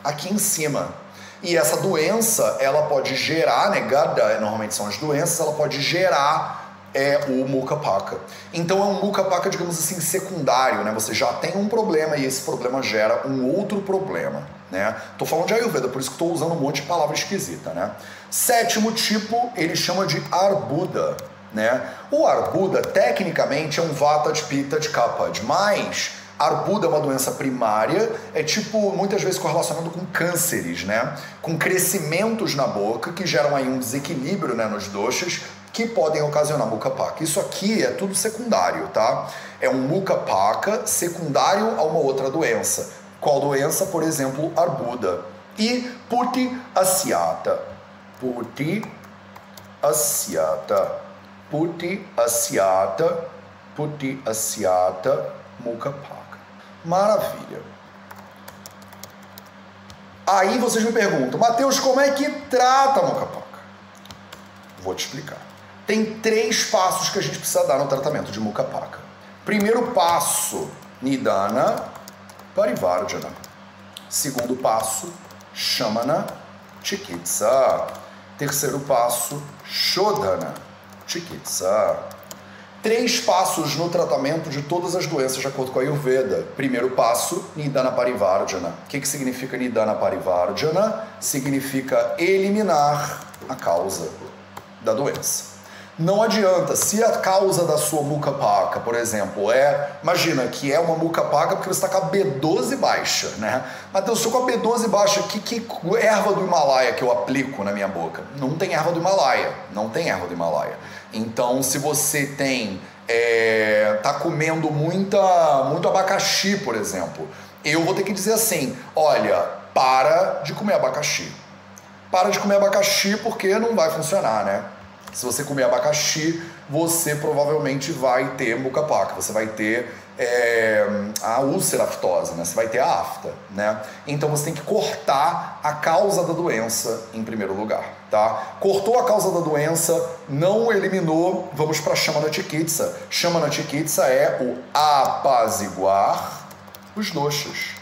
aqui em cima. E essa doença, ela pode gerar, né? Gada normalmente são as doenças, ela pode gerar é o Mukapaka. Então é um Mukapaka, digamos assim, secundário, né? Você já tem um problema e esse problema gera um outro problema, né? Tô falando de Ayurveda, por isso que estou usando um monte de palavra esquisita, né? Sétimo tipo, ele chama de Arbuda. Né? O Arbuda, tecnicamente, é um Vata de Pitta de Kapad, mas Arbuda é uma doença primária, é tipo, muitas vezes correlacionado com cânceres, né? Com crescimentos na boca que geram aí um desequilíbrio né, nos doxas que podem ocasionar mucapaka. Isso aqui é tudo secundário, tá? É um mucapaka secundário a uma outra doença. Qual doença? Por exemplo, arbuda. E puti asiata. Puti asiata Puti Asyata, Puti Asyata Mukapaka. Maravilha. Aí vocês me perguntam, Mateus, como é que trata a Mukapaka? Vou te explicar. Tem três passos que a gente precisa dar no tratamento de Mukapaka. Primeiro passo, Nidana Parivardhana. Segundo passo, Shamana Chikitsa. Terceiro passo, Shodhana Chikitsa. Três passos no tratamento de todas as doenças de acordo com a Ayurveda. Primeiro passo, Nidana Parivardhana. O que, que significa Nidana Parivardhana? Significa eliminar a causa da doença. Não adianta, se a causa da sua muca paca, por exemplo, é, imagina que é uma muca paca porque você está com a B12 baixa, né? Mas eu com a B12 baixa, que, que erva do Himalaia que eu aplico na minha boca? Não tem erva do Himalaia, não tem erva do Himalaia. Então, se você tem, é, tá comendo muita, muito abacaxi, por exemplo, eu vou ter que dizer assim, olha, para de comer abacaxi. Para de comer abacaxi porque não vai funcionar, né? Se você comer abacaxi, você provavelmente vai ter mucapaca, você vai ter é, a úlcera aftosa, né? Você vai ter a afta, né? Então você tem que cortar a causa da doença em primeiro lugar, tá? Cortou a causa da doença, não eliminou, vamos para chama na tikitsa. Chama na tikitsa é o apaziguar os doxas.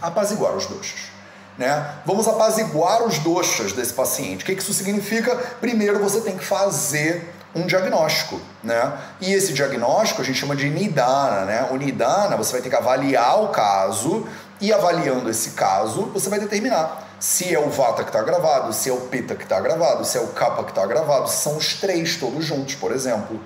Apaziguar os doxas. Né? Vamos apaziguar os doxas desse paciente. O que isso significa? Primeiro você tem que fazer um diagnóstico, né? E esse diagnóstico a gente chama de nidana, né? O nidana você vai ter que avaliar o caso e avaliando esse caso você vai determinar se é o vata que está gravado, se é o pita que está gravado, se é o kapha que está gravado, se são os três todos juntos, por exemplo.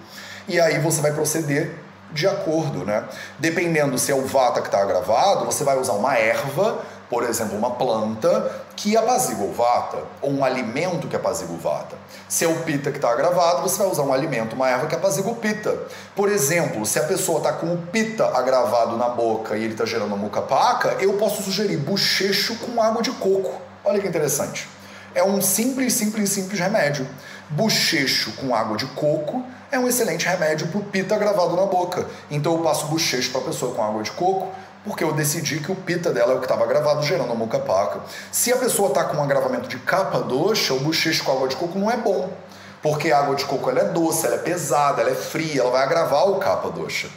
E aí você vai proceder de acordo, né? Dependendo se é o vata que está gravado, você vai usar uma erva por exemplo, uma planta que apazigua o vata, ou um alimento que apazigua o vata. Se é o pita que está agravado, você vai usar um alimento, uma erva que apazigua o pita. Por exemplo, se a pessoa está com o pita agravado na boca e ele está gerando muca paca, eu posso sugerir bochecho com água de coco. Olha que interessante. É um simples, simples, simples remédio. Bochecho com água de coco é um excelente remédio para o pita agravado na boca. Então eu passo bochecho para a pessoa com água de coco, porque eu decidi que o pita dela é o que estava gravado, gerando a muca paca. Se a pessoa está com um agravamento de capa doxa, o bochecho com água de coco não é bom, porque a água de coco ela é doce, ela é pesada, ela é fria, ela vai agravar o capa doxa.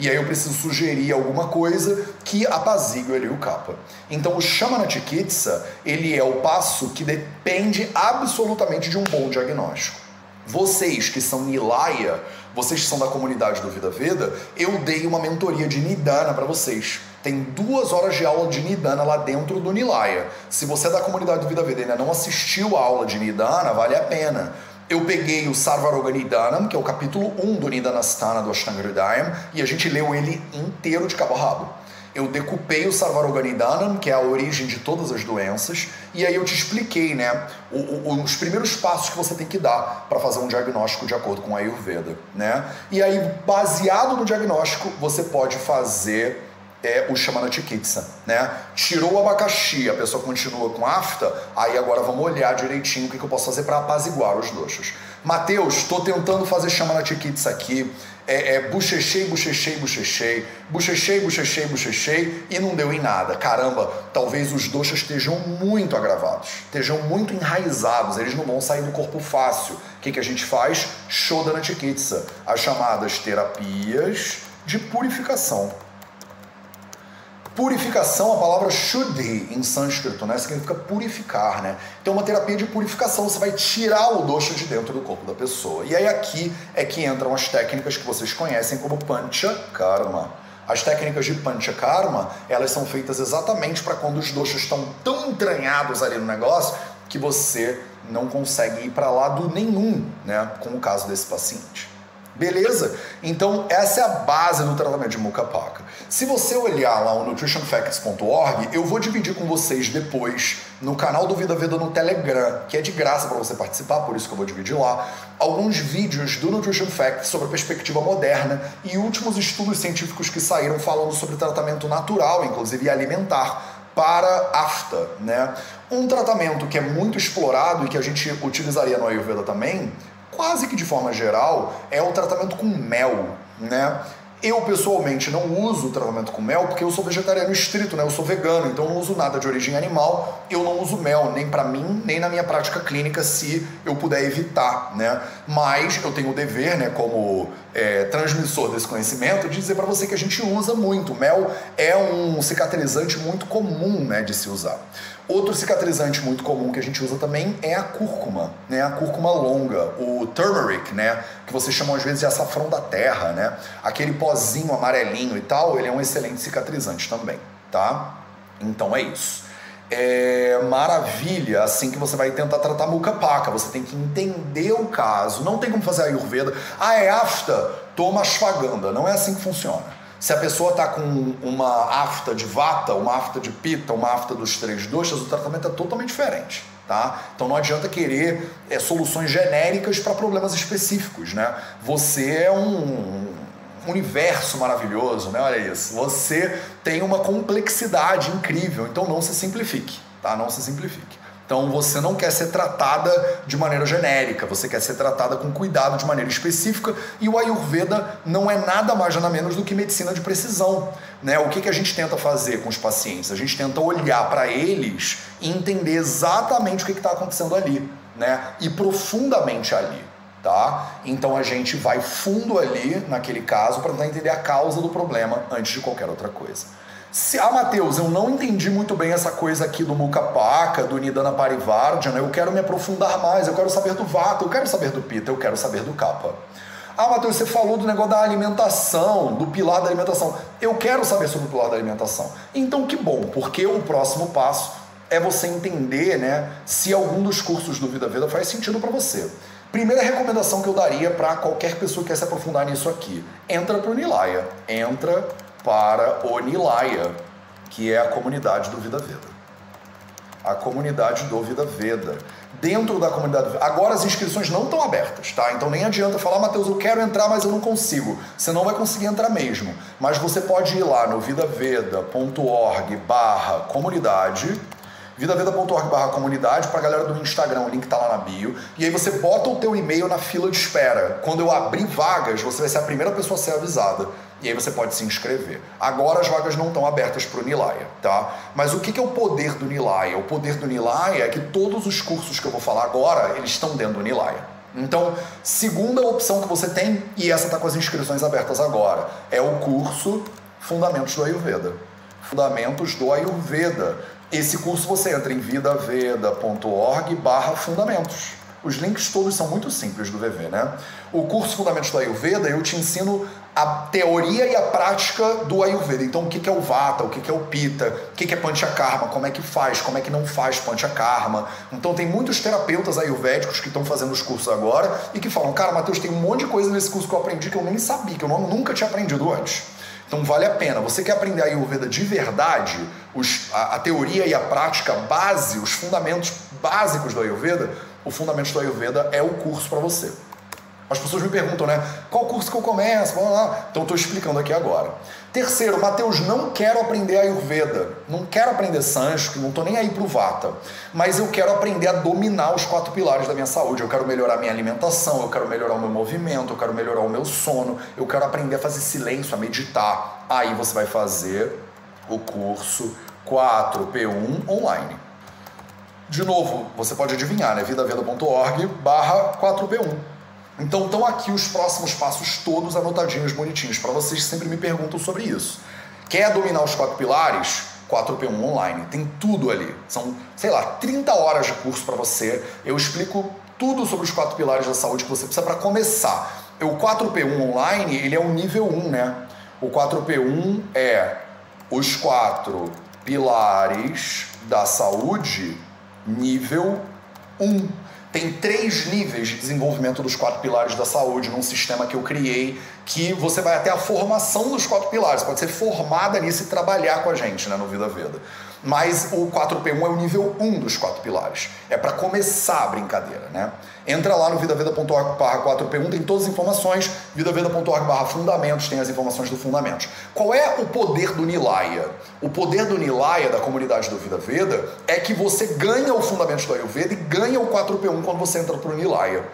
E aí eu preciso sugerir alguma coisa que apazigue ali o capa. Então o Shamana Chikitsa, ele é o passo que depende absolutamente de um bom diagnóstico. Vocês que são Nilaya, vocês que são da comunidade do Vida Veda, eu dei uma mentoria de Nidana para vocês. Tem duas horas de aula de Nidana lá dentro do Nilaya. Se você é da comunidade do Vida Veda e ainda não assistiu a aula de Nidana, vale a pena. Eu peguei o Sarvaroga Nidanam, que é o capítulo 1 do Nidanastana do Ashtanga Hridayam, e a gente leu ele inteiro de cabo a rabo eu decupei o Sarvaroganidanam, que é a origem de todas as doenças, e aí eu te expliquei, né, o, o, os primeiros passos que você tem que dar para fazer um diagnóstico de acordo com a Ayurveda, né? E aí, baseado no diagnóstico, você pode fazer é o Shamana Chikitsa, né? Tirou o abacaxi, a pessoa continua com afta, aí agora vamos olhar direitinho o que, que eu posso fazer para apaziguar os doxas. Mateus, estou tentando fazer Shamana Chikitsa aqui, é, é buchechei, buchechei, buchechei, buchechei, buchechei, buchechei e não deu em nada. Caramba, talvez os doxas estejam muito agravados, estejam muito enraizados, eles não vão sair do corpo fácil. O que, que a gente faz? Shodana Chikitsa, as chamadas terapias de purificação. Purificação, a palavra shuddhi em sânscrito, né? Significa purificar, né? Então, uma terapia de purificação, você vai tirar o dosha de dentro do corpo da pessoa. E aí aqui é que entram as técnicas que vocês conhecem como pancha karma. As técnicas de pancha karma, elas são feitas exatamente para quando os doshas estão tão entranhados ali no negócio que você não consegue ir para lado nenhum, né? Com o caso desse paciente. Beleza? Então, essa é a base do tratamento de muca paca. Se você olhar lá o nutritionfacts.org, eu vou dividir com vocês depois no canal do Vida Veda no Telegram, que é de graça para você participar, por isso que eu vou dividir lá, alguns vídeos do Nutrition Facts sobre a perspectiva moderna e últimos estudos científicos que saíram falando sobre tratamento natural, inclusive alimentar, para afta, né? Um tratamento que é muito explorado e que a gente utilizaria no Ayurveda também quase que de forma geral, é o tratamento com mel, né? Eu, pessoalmente, não uso o tratamento com mel porque eu sou vegetariano estrito, né? Eu sou vegano, então não uso nada de origem animal. Eu não uso mel, nem para mim, nem na minha prática clínica, se eu puder evitar, né? Mas eu tenho o dever, né, como é, transmissor desse conhecimento, de dizer para você que a gente usa muito. Mel é um cicatrizante muito comum, né, de se usar. Outro cicatrizante muito comum que a gente usa também é a cúrcuma, né? A cúrcuma longa, o turmeric, né? Que vocês chamam às vezes de açafrão da terra, né? Aquele pozinho amarelinho e tal, ele é um excelente cicatrizante também, tá? Então é isso. É maravilha assim que você vai tentar tratar muca paca. Você tem que entender o caso. Não tem como fazer a Ayurveda. Ah, é afta? Toma ashwagandha. Não é assim que funciona. Se a pessoa está com uma afta de vata, uma afta de pita, uma afta dos três doxas, o tratamento é totalmente diferente. Tá? Então não adianta querer é, soluções genéricas para problemas específicos. Né? Você é um universo maravilhoso, né? olha isso. Você tem uma complexidade incrível, então não se simplifique. Tá? Não se simplifique. Então você não quer ser tratada de maneira genérica, você quer ser tratada com cuidado de maneira específica e o Ayurveda não é nada mais nada menos do que medicina de precisão. Né? O que, que a gente tenta fazer com os pacientes? A gente tenta olhar para eles e entender exatamente o que está acontecendo ali, né? E profundamente ali. Tá? Então a gente vai fundo ali naquele caso para tentar entender a causa do problema antes de qualquer outra coisa. Se, ah, Matheus, eu não entendi muito bem essa coisa aqui do Mukapaka, do Nidana Parivardhana, eu quero me aprofundar mais, eu quero saber do Vata, eu quero saber do Pita, eu quero saber do Kapha. Ah, Matheus, você falou do negócio da alimentação, do pilar da alimentação. Eu quero saber sobre o pilar da alimentação. Então, que bom, porque o próximo passo é você entender né, se algum dos cursos do Vida Veda faz sentido para você. Primeira recomendação que eu daria para qualquer pessoa que quer se aprofundar nisso aqui: entra para o Nilaya, entra para o Nilaya, que é a comunidade do Vida Veda. A comunidade do Vida Veda. Dentro da comunidade. Agora as inscrições não estão abertas, tá? Então nem adianta falar, Matheus, eu quero entrar, mas eu não consigo. Você não vai conseguir entrar mesmo. Mas você pode ir lá no vidaveda.org barra comunidade vidaveda.org barra comunidade para a galera do Instagram, o link tá lá na bio. E aí você bota o teu e-mail na fila de espera. Quando eu abrir vagas, você vai ser a primeira pessoa a ser avisada. E aí você pode se inscrever. Agora as vagas não estão abertas para o Nilaya, tá? Mas o que é o poder do Nilaya? O poder do Nilaya é que todos os cursos que eu vou falar agora, eles estão dentro do Nilaya. Então, segunda opção que você tem, e essa está com as inscrições abertas agora, é o curso Fundamentos do Ayurveda. Fundamentos do Ayurveda. Esse curso você entra em vidaveda.org barra fundamentos. Os links todos são muito simples do VV, né? O curso Fundamentos do Ayurveda, eu te ensino a teoria e a prática do Ayurveda. Então, o que é o Vata, o que é o Pita, o que é Panchakarma, como é que faz, como é que não faz Panchakarma. Então, tem muitos terapeutas ayurvédicos que estão fazendo os cursos agora e que falam, cara, Matheus, tem um monte de coisa nesse curso que eu aprendi que eu nem sabia, que eu nunca tinha aprendido antes. Então vale a pena. Você quer aprender a Ayurveda de verdade, os, a, a, teoria e a prática base, os fundamentos básicos do Ayurveda, o Fundamentos do Ayurveda é o curso para você. As pessoas me perguntam, né? Qual curso que eu começo? Então estou explicando aqui agora. Terceiro, Mateus, não quero aprender Ayurveda, não quero aprender Sânscrito, não estou nem aí para o Vata, mas eu quero aprender a dominar os quatro pilares da minha saúde. Eu quero melhorar minha alimentação, eu quero melhorar o meu movimento, eu quero melhorar o meu sono, eu quero aprender a fazer silêncio, a meditar. Aí você vai fazer o curso 4P1 online. De novo, você pode adivinhar, né? vidaveda.org barra 4P1. Então estão aqui os próximos passos todos anotadinhos, bonitinhos, para vocês que sempre me perguntam sobre isso. Quer dominar os quatro pilares? 4P1 online, tem tudo ali. São, sei lá, 30 horas de curso para você. Eu explico tudo sobre os quatro pilares da saúde que você precisa para começar. O 4P1 online, ele é o nível 1, né? O 4P1 é os quatro pilares da saúde nível 1 tem três níveis de desenvolvimento dos quatro pilares da saúde num sistema que eu criei, que você vai até a formação dos quatro pilares, pode ser formada nisso e trabalhar com a gente né, no Vida Veda. Mas o 4P1 é o nível 1 dos quatro pilares. É para começar a brincadeira, né? Entra lá no vidaveda.org 4P1, tem todas as informações, vidaveda.org fundamentos, tem as informações do fundamentos. Qual é o poder do Nilaya? O poder do Nilaya, da comunidade do Vida Veda, é que você ganha o fundamento do Ayurveda e ganha o 4P1 quando você entra para o Nilaya.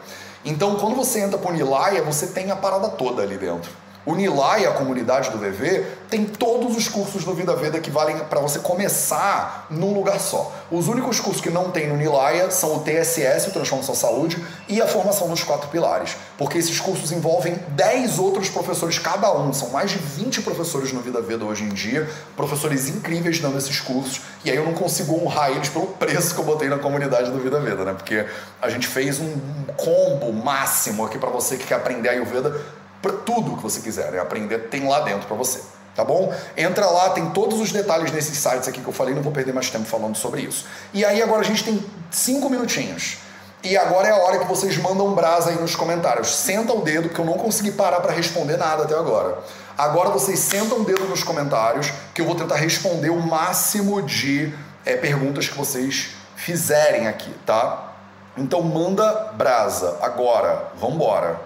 Então, quando você entra para o Nilaya, você tem a parada toda ali dentro. O Nilay, a comunidade do VV, tem todos os cursos do Vida Veda que valem para você começar num lugar só. Os únicos cursos que não tem no Nilaya são o TSS, o Transformação Saúde, e a formação dos quatro pilares. Porque esses cursos envolvem 10 outros professores cada um. São mais de 20 professores no Vida Veda hoje em dia, professores incríveis dando esses cursos. E aí eu não consigo honrar eles pelo preço que eu botei na comunidade do Vida Veda, né? Porque a gente fez um combo máximo aqui para você que quer aprender Ayurveda para tudo que você quiser né? aprender, tem lá dentro para você. Tá bom? Entra lá, tem todos os detalhes nesses sites aqui que eu falei, não vou perder mais tempo falando sobre isso. E aí agora a gente tem cinco minutinhos. E agora é a hora que vocês mandam brasa aí nos comentários. Senta o dedo, porque eu não consegui parar para responder nada até agora. Agora vocês sentam o dedo nos comentários, que eu vou tentar responder o máximo de é, perguntas que vocês fizerem aqui, tá? Então manda brasa agora. Vambora.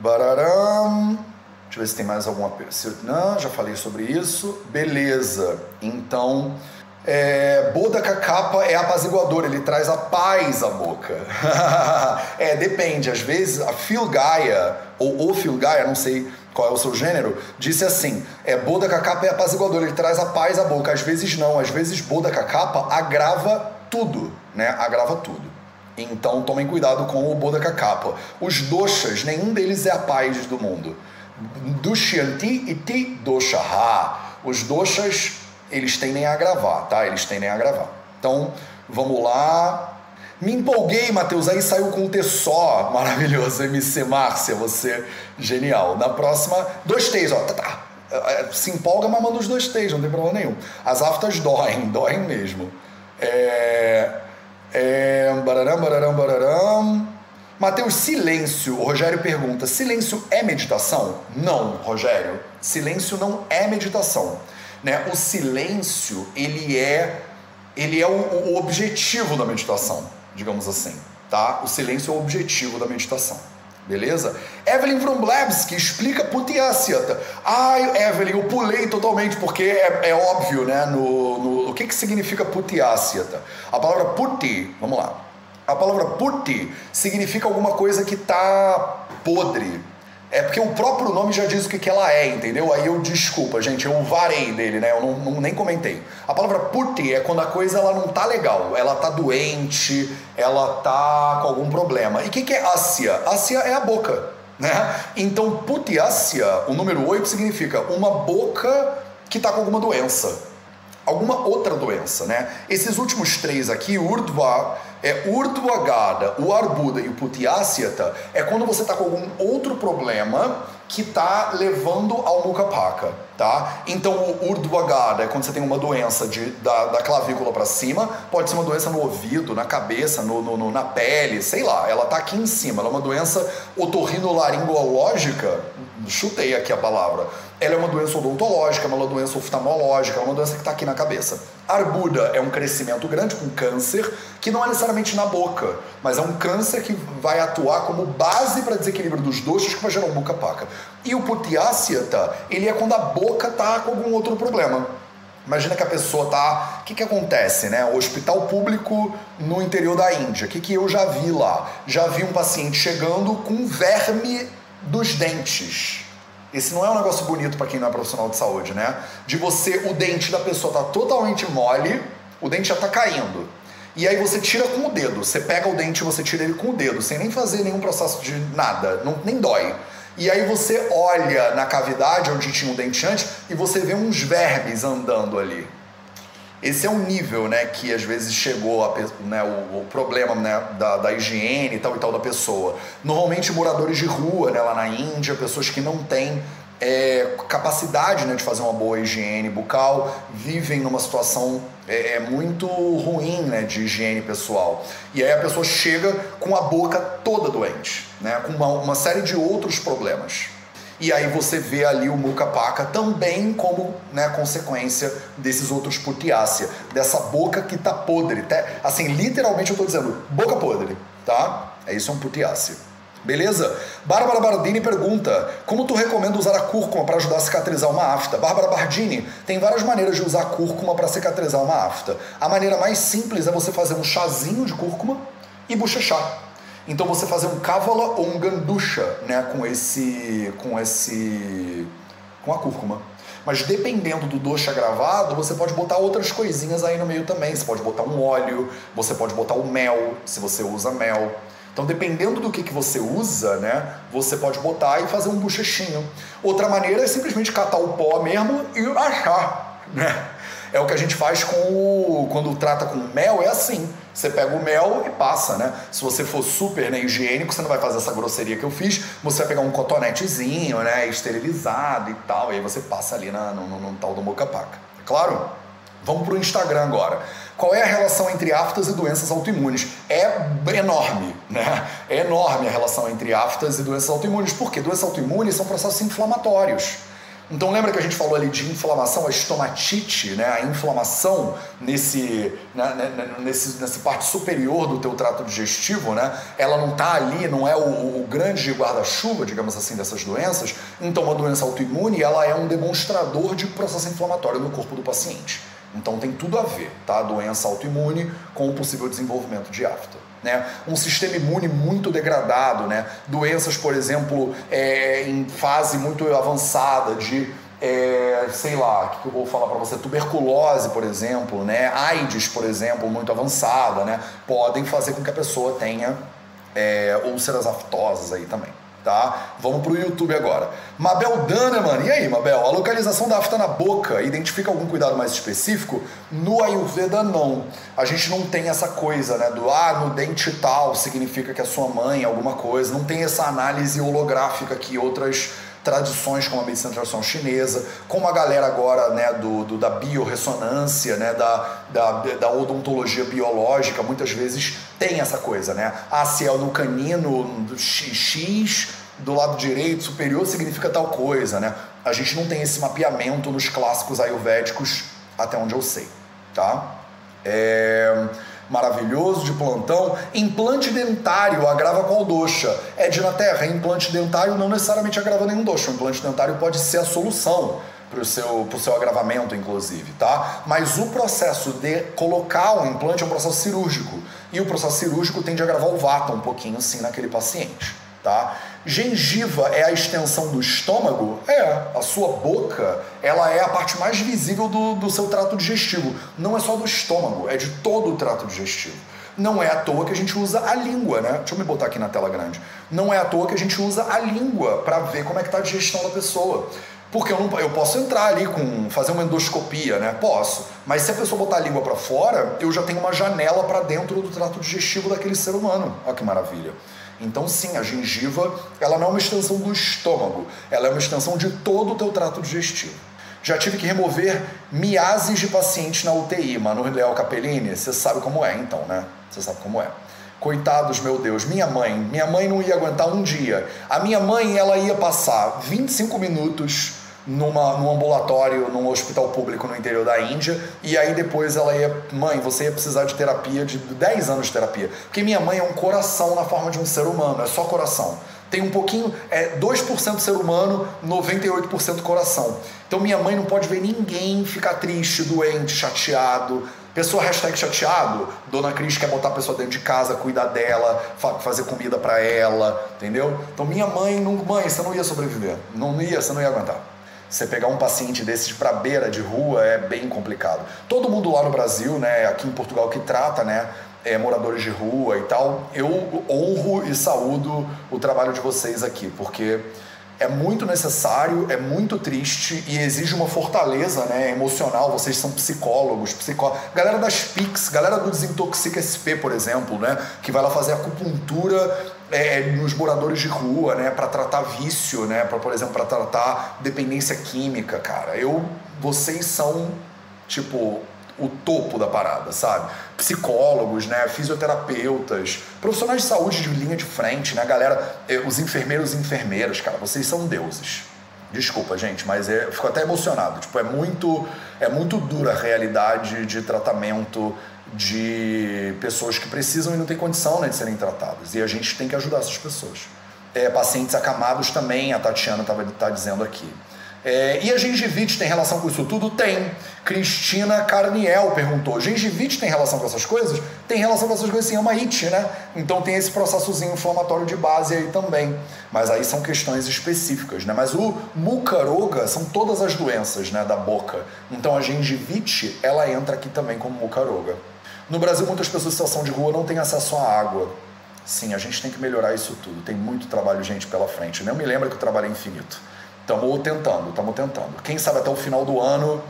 Bararam. Deixa eu ver se tem mais alguma pergunta. Não, já falei sobre isso. Beleza. Então, é, Boda capa é apaziguador, ele traz a paz à boca. é, depende. Às vezes, a Phil Gaia, ou o Phil Gaia, não sei qual é o seu gênero, disse assim: é, Boda capa é apaziguador, ele traz a paz à boca. Às vezes, não. Às vezes, Boda capa agrava tudo, né? Agrava tudo. Então tomem cuidado com o Bodhaka Kappa. Os doshas, nenhum deles é a paz do mundo. Dushyanti e ti doshaha. Os doshas, eles tendem a agravar, tá? Eles tendem a agravar. Então, vamos lá. Me empolguei, Matheus, aí saiu com um T só. Maravilhoso, MC Márcia, você genial. Na próxima, dois T's, ó. Tá, tá. É, se empolga, mas manda os dois T's, não tem problema nenhum. As aftas doem, doem mesmo. É... É, bararam, bararam, bararam. Mateus, silêncio. O Rogério pergunta: silêncio é meditação? Não, Rogério. Silêncio não é meditação. Né? O silêncio ele é ele é o, o objetivo da meditação, digamos assim. Tá? O silêncio é o objetivo da meditação. Beleza? Evelyn Vromblevski explica Putiasyata. Ai, Evelyn, eu pulei totalmente porque é, é óbvio, né? No, no, o que, que significa Putiasyata? A palavra puti, vamos lá. A palavra puti significa alguma coisa que está podre, é porque o próprio nome já diz o que, que ela é, entendeu? Aí eu, desculpa, gente, eu varei dele, né? Eu não, não, nem comentei. A palavra puti é quando a coisa ela não tá legal, ela tá doente, ela tá com algum problema. E o que, que é ásia? Ásia é a boca, né? Então, putiácia, o número 8, significa uma boca que tá com alguma doença. Alguma outra doença, né? Esses últimos três aqui, urdhva é Urdhvagada, o Arbuda e o Putiasyata é quando você está com algum outro problema que está levando ao Mukapaka, tá? Então o Urdhvagada é quando você tem uma doença de, da, da clavícula para cima, pode ser uma doença no ouvido, na cabeça, no, no, na pele, sei lá, ela está aqui em cima, ela é uma doença otorrinolaringológica, chutei aqui a palavra, ela é uma doença odontológica, é uma doença oftalmológica, é uma doença que está aqui na cabeça. Arbuda é um crescimento grande com câncer, que não é necessariamente na boca, mas é um câncer que vai atuar como base para desequilíbrio dos doxos que vai gerar um boca paca. E o putiáciata, ele é quando a boca está com algum outro problema. Imagina que a pessoa tá. O que, que acontece, né? O hospital público no interior da Índia. O que, que eu já vi lá? Já vi um paciente chegando com verme dos dentes. Esse não é um negócio bonito para quem não é profissional de saúde, né? De você, o dente da pessoa tá totalmente mole, o dente já tá caindo. E aí você tira com o dedo. Você pega o dente e você tira ele com o dedo, sem nem fazer nenhum processo de nada, não, nem dói. E aí você olha na cavidade onde tinha um dente antes e você vê uns vermes andando ali. Esse é o nível, né, que às vezes chegou a, né, o, o, problema né, da, da, higiene e tal e tal da pessoa. Normalmente moradores de rua, né, lá na Índia, pessoas que não têm é, capacidade né, de fazer uma boa higiene bucal, vivem numa situação é, é, muito ruim né, de higiene pessoal. E aí a pessoa chega com a boca toda doente, né, com uma, uma série de outros problemas. E aí você vê ali o muca paca também como né, consequência desses outros putiácia, dessa boca que tá podre. Até, assim, literalmente eu tô dizendo, boca podre, tá? É isso é um putiácia. Beleza? Bárbara Bardini pergunta: Como tu recomenda usar a cúrcuma para ajudar a cicatrizar uma afta? Bárbara Bardini, tem várias maneiras de usar a cúrcuma para cicatrizar uma afta. A maneira mais simples é você fazer um chazinho de cúrcuma e bochechar. Então você fazer um cávala ou um ganducha, né, com esse com esse com a cúrcuma. Mas dependendo do dosha gravado, você pode botar outras coisinhas aí no meio também. Você pode botar um óleo, você pode botar o mel, se você usa mel. Então, dependendo do que, que você usa, né, você pode botar e fazer um bochechinho. Outra maneira é simplesmente catar o pó mesmo e achar, né? É o que a gente faz com o, quando trata com mel, é assim. Você pega o mel e passa, né? Se você for super né, higiênico, você não vai fazer essa grosseria que eu fiz. Você vai pegar um cotonetezinho, né? Esterilizado e tal. E aí você passa ali na, no, no, no tal do moca-paca. É claro? Vamos pro Instagram agora. Qual é a relação entre aftas e doenças autoimunes? É enorme, né? É enorme a relação entre aftas e doenças autoimunes. Por quê? Doenças autoimunes são processos inflamatórios. Então lembra que a gente falou ali de inflamação, a estomatite, né? a inflamação nesse, né, né, né nesse, nessa parte superior do teu trato digestivo, né? ela não está ali, não é o, o grande guarda-chuva, digamos assim, dessas doenças. Então uma doença autoimune ela é um demonstrador de processo inflamatório no corpo do paciente. Então tem tudo a ver, tá? A doença autoimune com o possível desenvolvimento de afta né? um sistema imune muito degradado, né? doenças, por exemplo, é, em fase muito avançada de é, sei lá, o que eu vou falar para você? Tuberculose, por exemplo, né? AIDS, por exemplo, muito avançada, né? Podem fazer com que a pessoa tenha é, úlceras aftosas aí também tá? Vamos pro YouTube agora. Mabel Daneman, e aí, Mabel? A localização da afta na boca identifica algum cuidado mais específico? No Ayurveda, não. A gente não tem essa coisa, né? Do ah, no dente tal significa que é sua mãe, alguma coisa. Não tem essa análise holográfica que outras tradições como a medicina tradicional chinesa, como a galera agora né, do, do da biorressonância, né, da, da, da, odontologia biológica, muitas vezes tem essa coisa, né? Ah, é no canino X do lado direito superior significa tal coisa, né? A gente não tem esse mapeamento nos clássicos ayurvédicos, até onde eu sei, tá? É maravilhoso de plantão. Implante dentário agrava qual doxa? É de na terra. Implante dentário não necessariamente agrava nenhum doxa. O implante dentário pode ser a solução para o seu, seu agravamento, inclusive, tá? Mas o processo de colocar o implante é um processo cirúrgico. E o processo cirúrgico tende a agravar o vata um pouquinho, sim, naquele paciente, tá? Gengiva é a extensão do estômago? É. A sua boca, ela é a parte mais visível do, do seu trato digestivo. Não é só do estômago, é de todo o trato digestivo. Não é à toa que a gente usa a língua, né? Deixa eu me botar aqui na tela grande. Não é à toa que a gente usa a língua para ver como é que está a digestão da pessoa. Porque eu, não, eu posso entrar ali com fazer uma endoscopia, né? Posso. Mas se a pessoa botar a língua para fora, eu já tenho uma janela para dentro do trato digestivo daquele ser humano. Olha que maravilha. Então, sim, a gengiva ela não é uma extensão do estômago, ela é uma extensão de todo o teu trato digestivo. Já tive que remover miases de pacientes na UTI, Mano Léo Capellini, você sabe como é então, né? Você sabe como é. Coitados, meu Deus, minha mãe, minha mãe não ia aguentar um dia. A minha mãe, ela ia passar 25 minutos numa, num ambulatório, num hospital público no interior da Índia, e aí depois ela ia, mãe, você ia precisar de terapia, de 10 anos de terapia. Porque minha mãe é um coração na forma de um ser humano, é só coração. Tem um pouquinho, é 2% ser humano, 98% coração. Então minha mãe não pode ver ninguém ficar triste, doente, chateado. Pessoa hashtag chateado, Dona Cris quer botar a pessoa dentro de casa, cuidar dela, fazer comida para ela, entendeu? Então minha mãe, não, mãe, você não ia sobreviver. Não ia, você não ia aguentar. Você pegar um paciente desses para beira de rua é bem complicado. Todo mundo lá no Brasil, né, aqui em Portugal que trata, né, é, moradores de rua e tal, eu honro e saúdo o trabalho de vocês aqui, porque é muito necessário, é muito triste e exige uma fortaleza né, emocional. Vocês são psicólogos, psicólogos. Galera das PIX, galera do Desintoxica SP, por exemplo, né, que vai lá fazer acupuntura é, nos moradores de rua, né, para tratar vício, né, para por exemplo, para tratar dependência química, cara. Eu, vocês são tipo o topo da parada, sabe? Psicólogos, né, fisioterapeutas, profissionais de saúde de linha de frente, né, galera, eh, os enfermeiros e enfermeiras, cara, vocês são deuses. Desculpa, gente, mas é, eu fico até emocionado. Tipo, é muito, é muito dura a realidade de tratamento de pessoas que precisam e não têm condição né, de serem tratadas. E a gente tem que ajudar essas pessoas. É, pacientes acamados também, a Tatiana estava tá dizendo aqui. É, e a gengivite tem relação com isso tudo? Tem. Cristina Carniel perguntou: gengivite tem relação com essas coisas? Tem relação com essas coisas sim, é uma it, né? Então tem esse processozinho inflamatório de base aí também. Mas aí são questões específicas, né? Mas o mucaroga são todas as doenças né, da boca. Então a gengivite, ela entra aqui também como mucaroga. No Brasil, muitas pessoas em situação de rua não têm acesso à água. Sim, a gente tem que melhorar isso tudo. Tem muito trabalho, gente, pela frente. Eu me lembro que o trabalho é infinito. Estamos tentando, estamos tentando. Quem sabe até o final do ano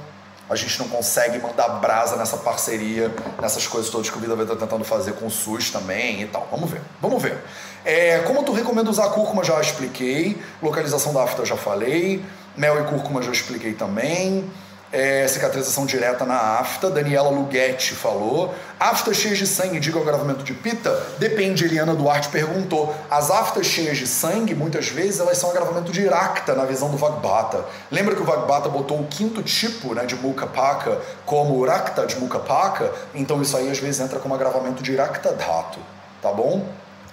a gente não consegue mandar brasa nessa parceria, nessas coisas todas que o Vida vai estar tentando fazer com o SUS também e tal. Vamos ver, vamos ver. É, como tu recomenda usar cúrcuma, já expliquei. Localização da afta, já falei. Mel e cúrcuma, já expliquei também é, cicatrização direta na afta. Daniela Lughetti falou. Aftas cheias de sangue indicam agravamento de pita? Depende, Eliana Duarte perguntou. As aftas cheias de sangue, muitas vezes, elas são agravamento de iracta na visão do Vagbata. Lembra que o Vagbata botou o quinto tipo né, de Mukapaka como Urakta de Mukapaka? Então isso aí às vezes entra como agravamento de iracta dhato, tá bom?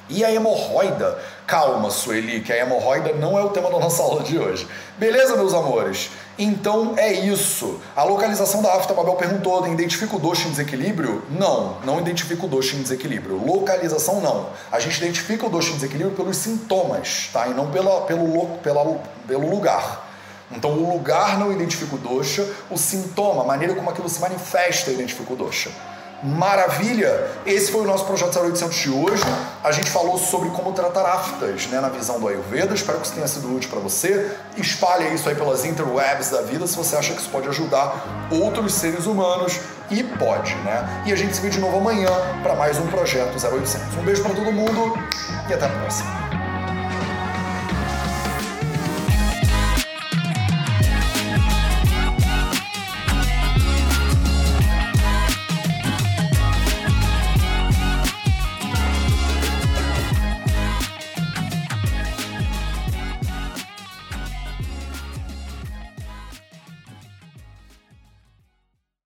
E a hemorroida? Calma, Sueli, que a hemorroida não é o tema da nossa aula de hoje. Beleza, meus amores? Então é isso. A localização da afta, Mabel perguntou, identifica o doxo em desequilíbrio? Não, não identifica o doxo em desequilíbrio. Localização não. A gente identifica o doxo em desequilíbrio pelos sintomas, tá? E não pela, pelo, pela, pelo lugar. Então o lugar não identifica o doxa, o sintoma, a maneira como aquilo se manifesta identifica o doxa. Maravilha! Esse foi o nosso projeto 0800 de hoje. A gente falou sobre como tratar aftas né, na visão do Ayurveda. Espero que isso tenha sido útil para você. Espalhe isso aí pelas interwebs da vida se você acha que isso pode ajudar outros seres humanos. E pode, né? E a gente se vê de novo amanhã para mais um projeto 0800. Um beijo para todo mundo e até a próxima.